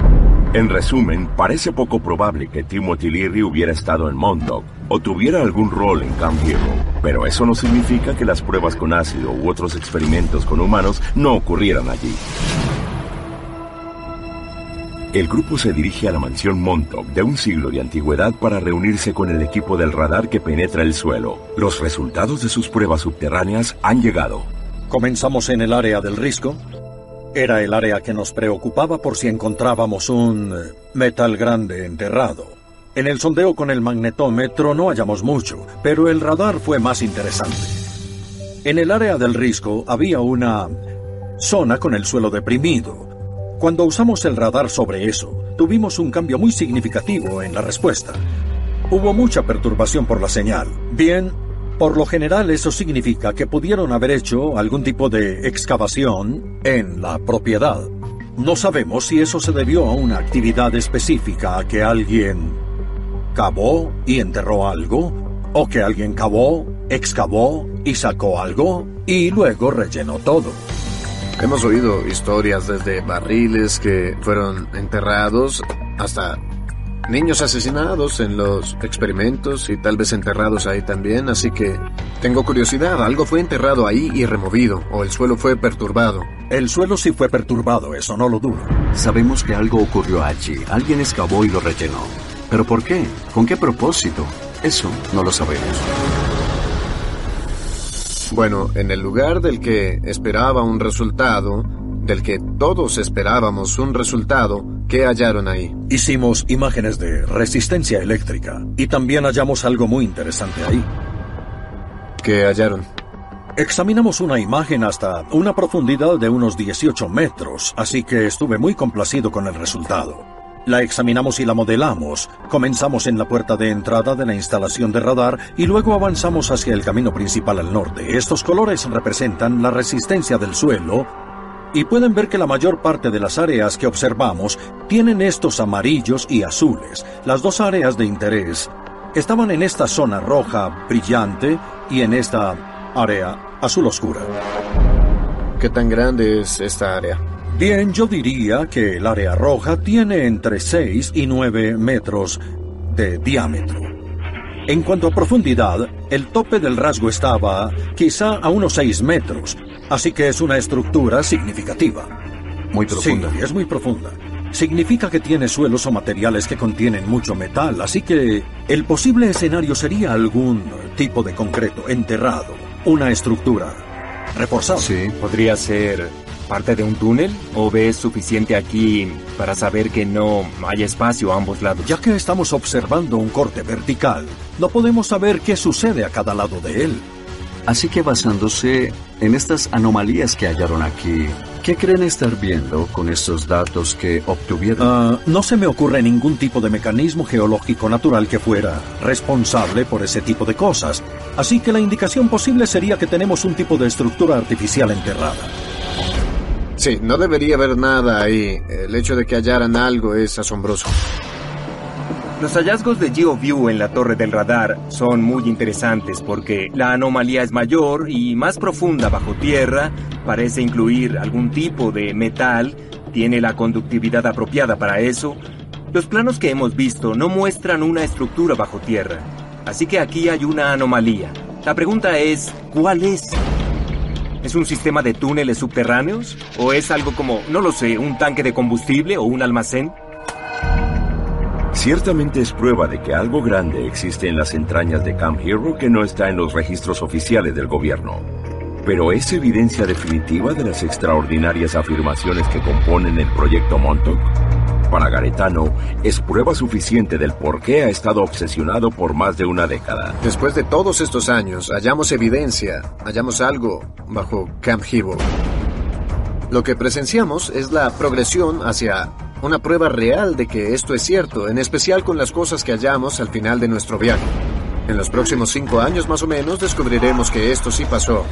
En resumen, parece poco probable que Timothy Leary hubiera estado en Montauk o tuviera algún rol en Camp Hero, pero eso no significa que las pruebas con ácido u otros experimentos con humanos no ocurrieran allí. El grupo se dirige a la mansión Montauk de un siglo de antigüedad para reunirse con el equipo del radar que penetra el suelo. Los resultados de sus pruebas subterráneas han llegado. Comenzamos en el área del risco. Era el área que nos preocupaba por si encontrábamos un eh, metal grande enterrado. En el sondeo con el magnetómetro no hallamos mucho, pero el radar fue más interesante. En el área del risco había una zona con el suelo deprimido. Cuando usamos el radar sobre eso, tuvimos un cambio muy significativo en la respuesta. Hubo mucha perturbación por la señal. Bien, por lo general eso significa que pudieron haber hecho algún tipo de excavación en la propiedad. No sabemos si eso se debió a una actividad específica, a que alguien cavó y enterró algo, o que alguien cavó, excavó y sacó algo y luego rellenó todo. Hemos oído historias desde barriles que fueron enterrados hasta niños asesinados en los experimentos y tal vez enterrados ahí también, así que tengo curiosidad, algo fue enterrado ahí y removido, o el suelo fue perturbado. El suelo sí fue perturbado, eso no lo dudo. Sabemos que algo ocurrió allí, alguien excavó y lo rellenó. ¿Pero por qué? ¿Con qué propósito? Eso no lo sabemos. Bueno, en el lugar del que esperaba un resultado, del que todos esperábamos un resultado, ¿qué hallaron ahí? Hicimos imágenes de resistencia eléctrica y también hallamos algo muy interesante ahí. ¿Qué hallaron? Examinamos una imagen hasta una profundidad de unos 18 metros, así que estuve muy complacido con el resultado. La examinamos y la modelamos. Comenzamos en la puerta de entrada de la instalación de radar y luego avanzamos hacia el camino principal al norte. Estos colores representan la resistencia del suelo y pueden ver que la mayor parte de las áreas que observamos tienen estos amarillos y azules. Las dos áreas de interés estaban en esta zona roja brillante y en esta área azul oscura. ¿Qué tan grande es esta área? Bien, yo diría que el área roja tiene entre 6 y 9 metros de diámetro. En cuanto a profundidad, el tope del rasgo estaba quizá a unos 6 metros, así que es una estructura significativa. Muy profunda. Sí, es muy profunda. Significa que tiene suelos o materiales que contienen mucho metal, así que el posible escenario sería algún tipo de concreto enterrado, una estructura reforzada. Sí, podría ser parte de un túnel o ves suficiente aquí para saber que no hay espacio a ambos lados? Ya que estamos observando un corte vertical, no podemos saber qué sucede a cada lado de él. Así que basándose en estas anomalías que hallaron aquí, ¿qué creen estar viendo con estos datos que obtuvieron? Ah, no se me ocurre ningún tipo de mecanismo geológico natural que fuera responsable por ese tipo de cosas. Así que la indicación posible sería que tenemos un tipo de estructura artificial enterrada. Sí, no debería haber nada ahí. El hecho de que hallaran algo es asombroso. Los hallazgos de GeoView en la torre del radar son muy interesantes porque la anomalía es mayor y más profunda bajo tierra, parece incluir algún tipo de metal, tiene la conductividad apropiada para eso. Los planos que hemos visto no muestran una estructura bajo tierra, así que aquí hay una anomalía. La pregunta es, ¿cuál es? ¿Es un sistema de túneles subterráneos? ¿O es algo como, no lo sé, un tanque de combustible o un almacén? Ciertamente es prueba de que algo grande existe en las entrañas de Camp Hero que no está en los registros oficiales del gobierno. Pero ¿es evidencia definitiva de las extraordinarias afirmaciones que componen el proyecto Montauk? Para Garetano, es prueba suficiente del por qué ha estado obsesionado por más de una década. Después de todos estos años, hallamos evidencia, hallamos algo bajo Camp Hero. Lo que presenciamos es la progresión hacia una prueba real de que esto es cierto, en especial con las cosas que hallamos al final de nuestro viaje. En los próximos cinco años más o menos descubriremos que esto sí pasó.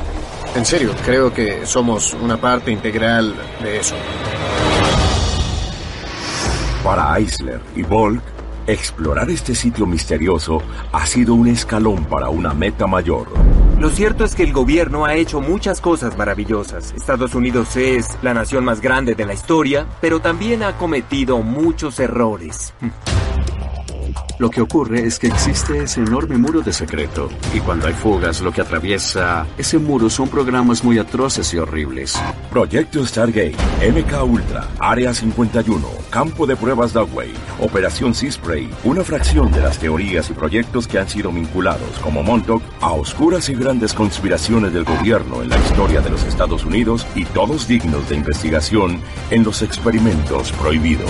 En serio, creo que somos una parte integral de eso. Para Eisler y Volk, explorar este sitio misterioso ha sido un escalón para una meta mayor. Lo cierto es que el gobierno ha hecho muchas cosas maravillosas. Estados Unidos es la nación más grande de la historia, pero también ha cometido muchos errores. Lo que ocurre es que existe ese enorme muro de secreto, y cuando hay fugas, lo que atraviesa ese muro son programas muy atroces y horribles. Proyecto Stargate, MK Ultra, Área 51, Campo de Pruebas Dogway, Operación Seaspray, una fracción de las teorías y proyectos que han sido vinculados como Montauk a oscuras y grandes conspiraciones del gobierno en la historia de los Estados Unidos y todos dignos de investigación en los experimentos prohibidos.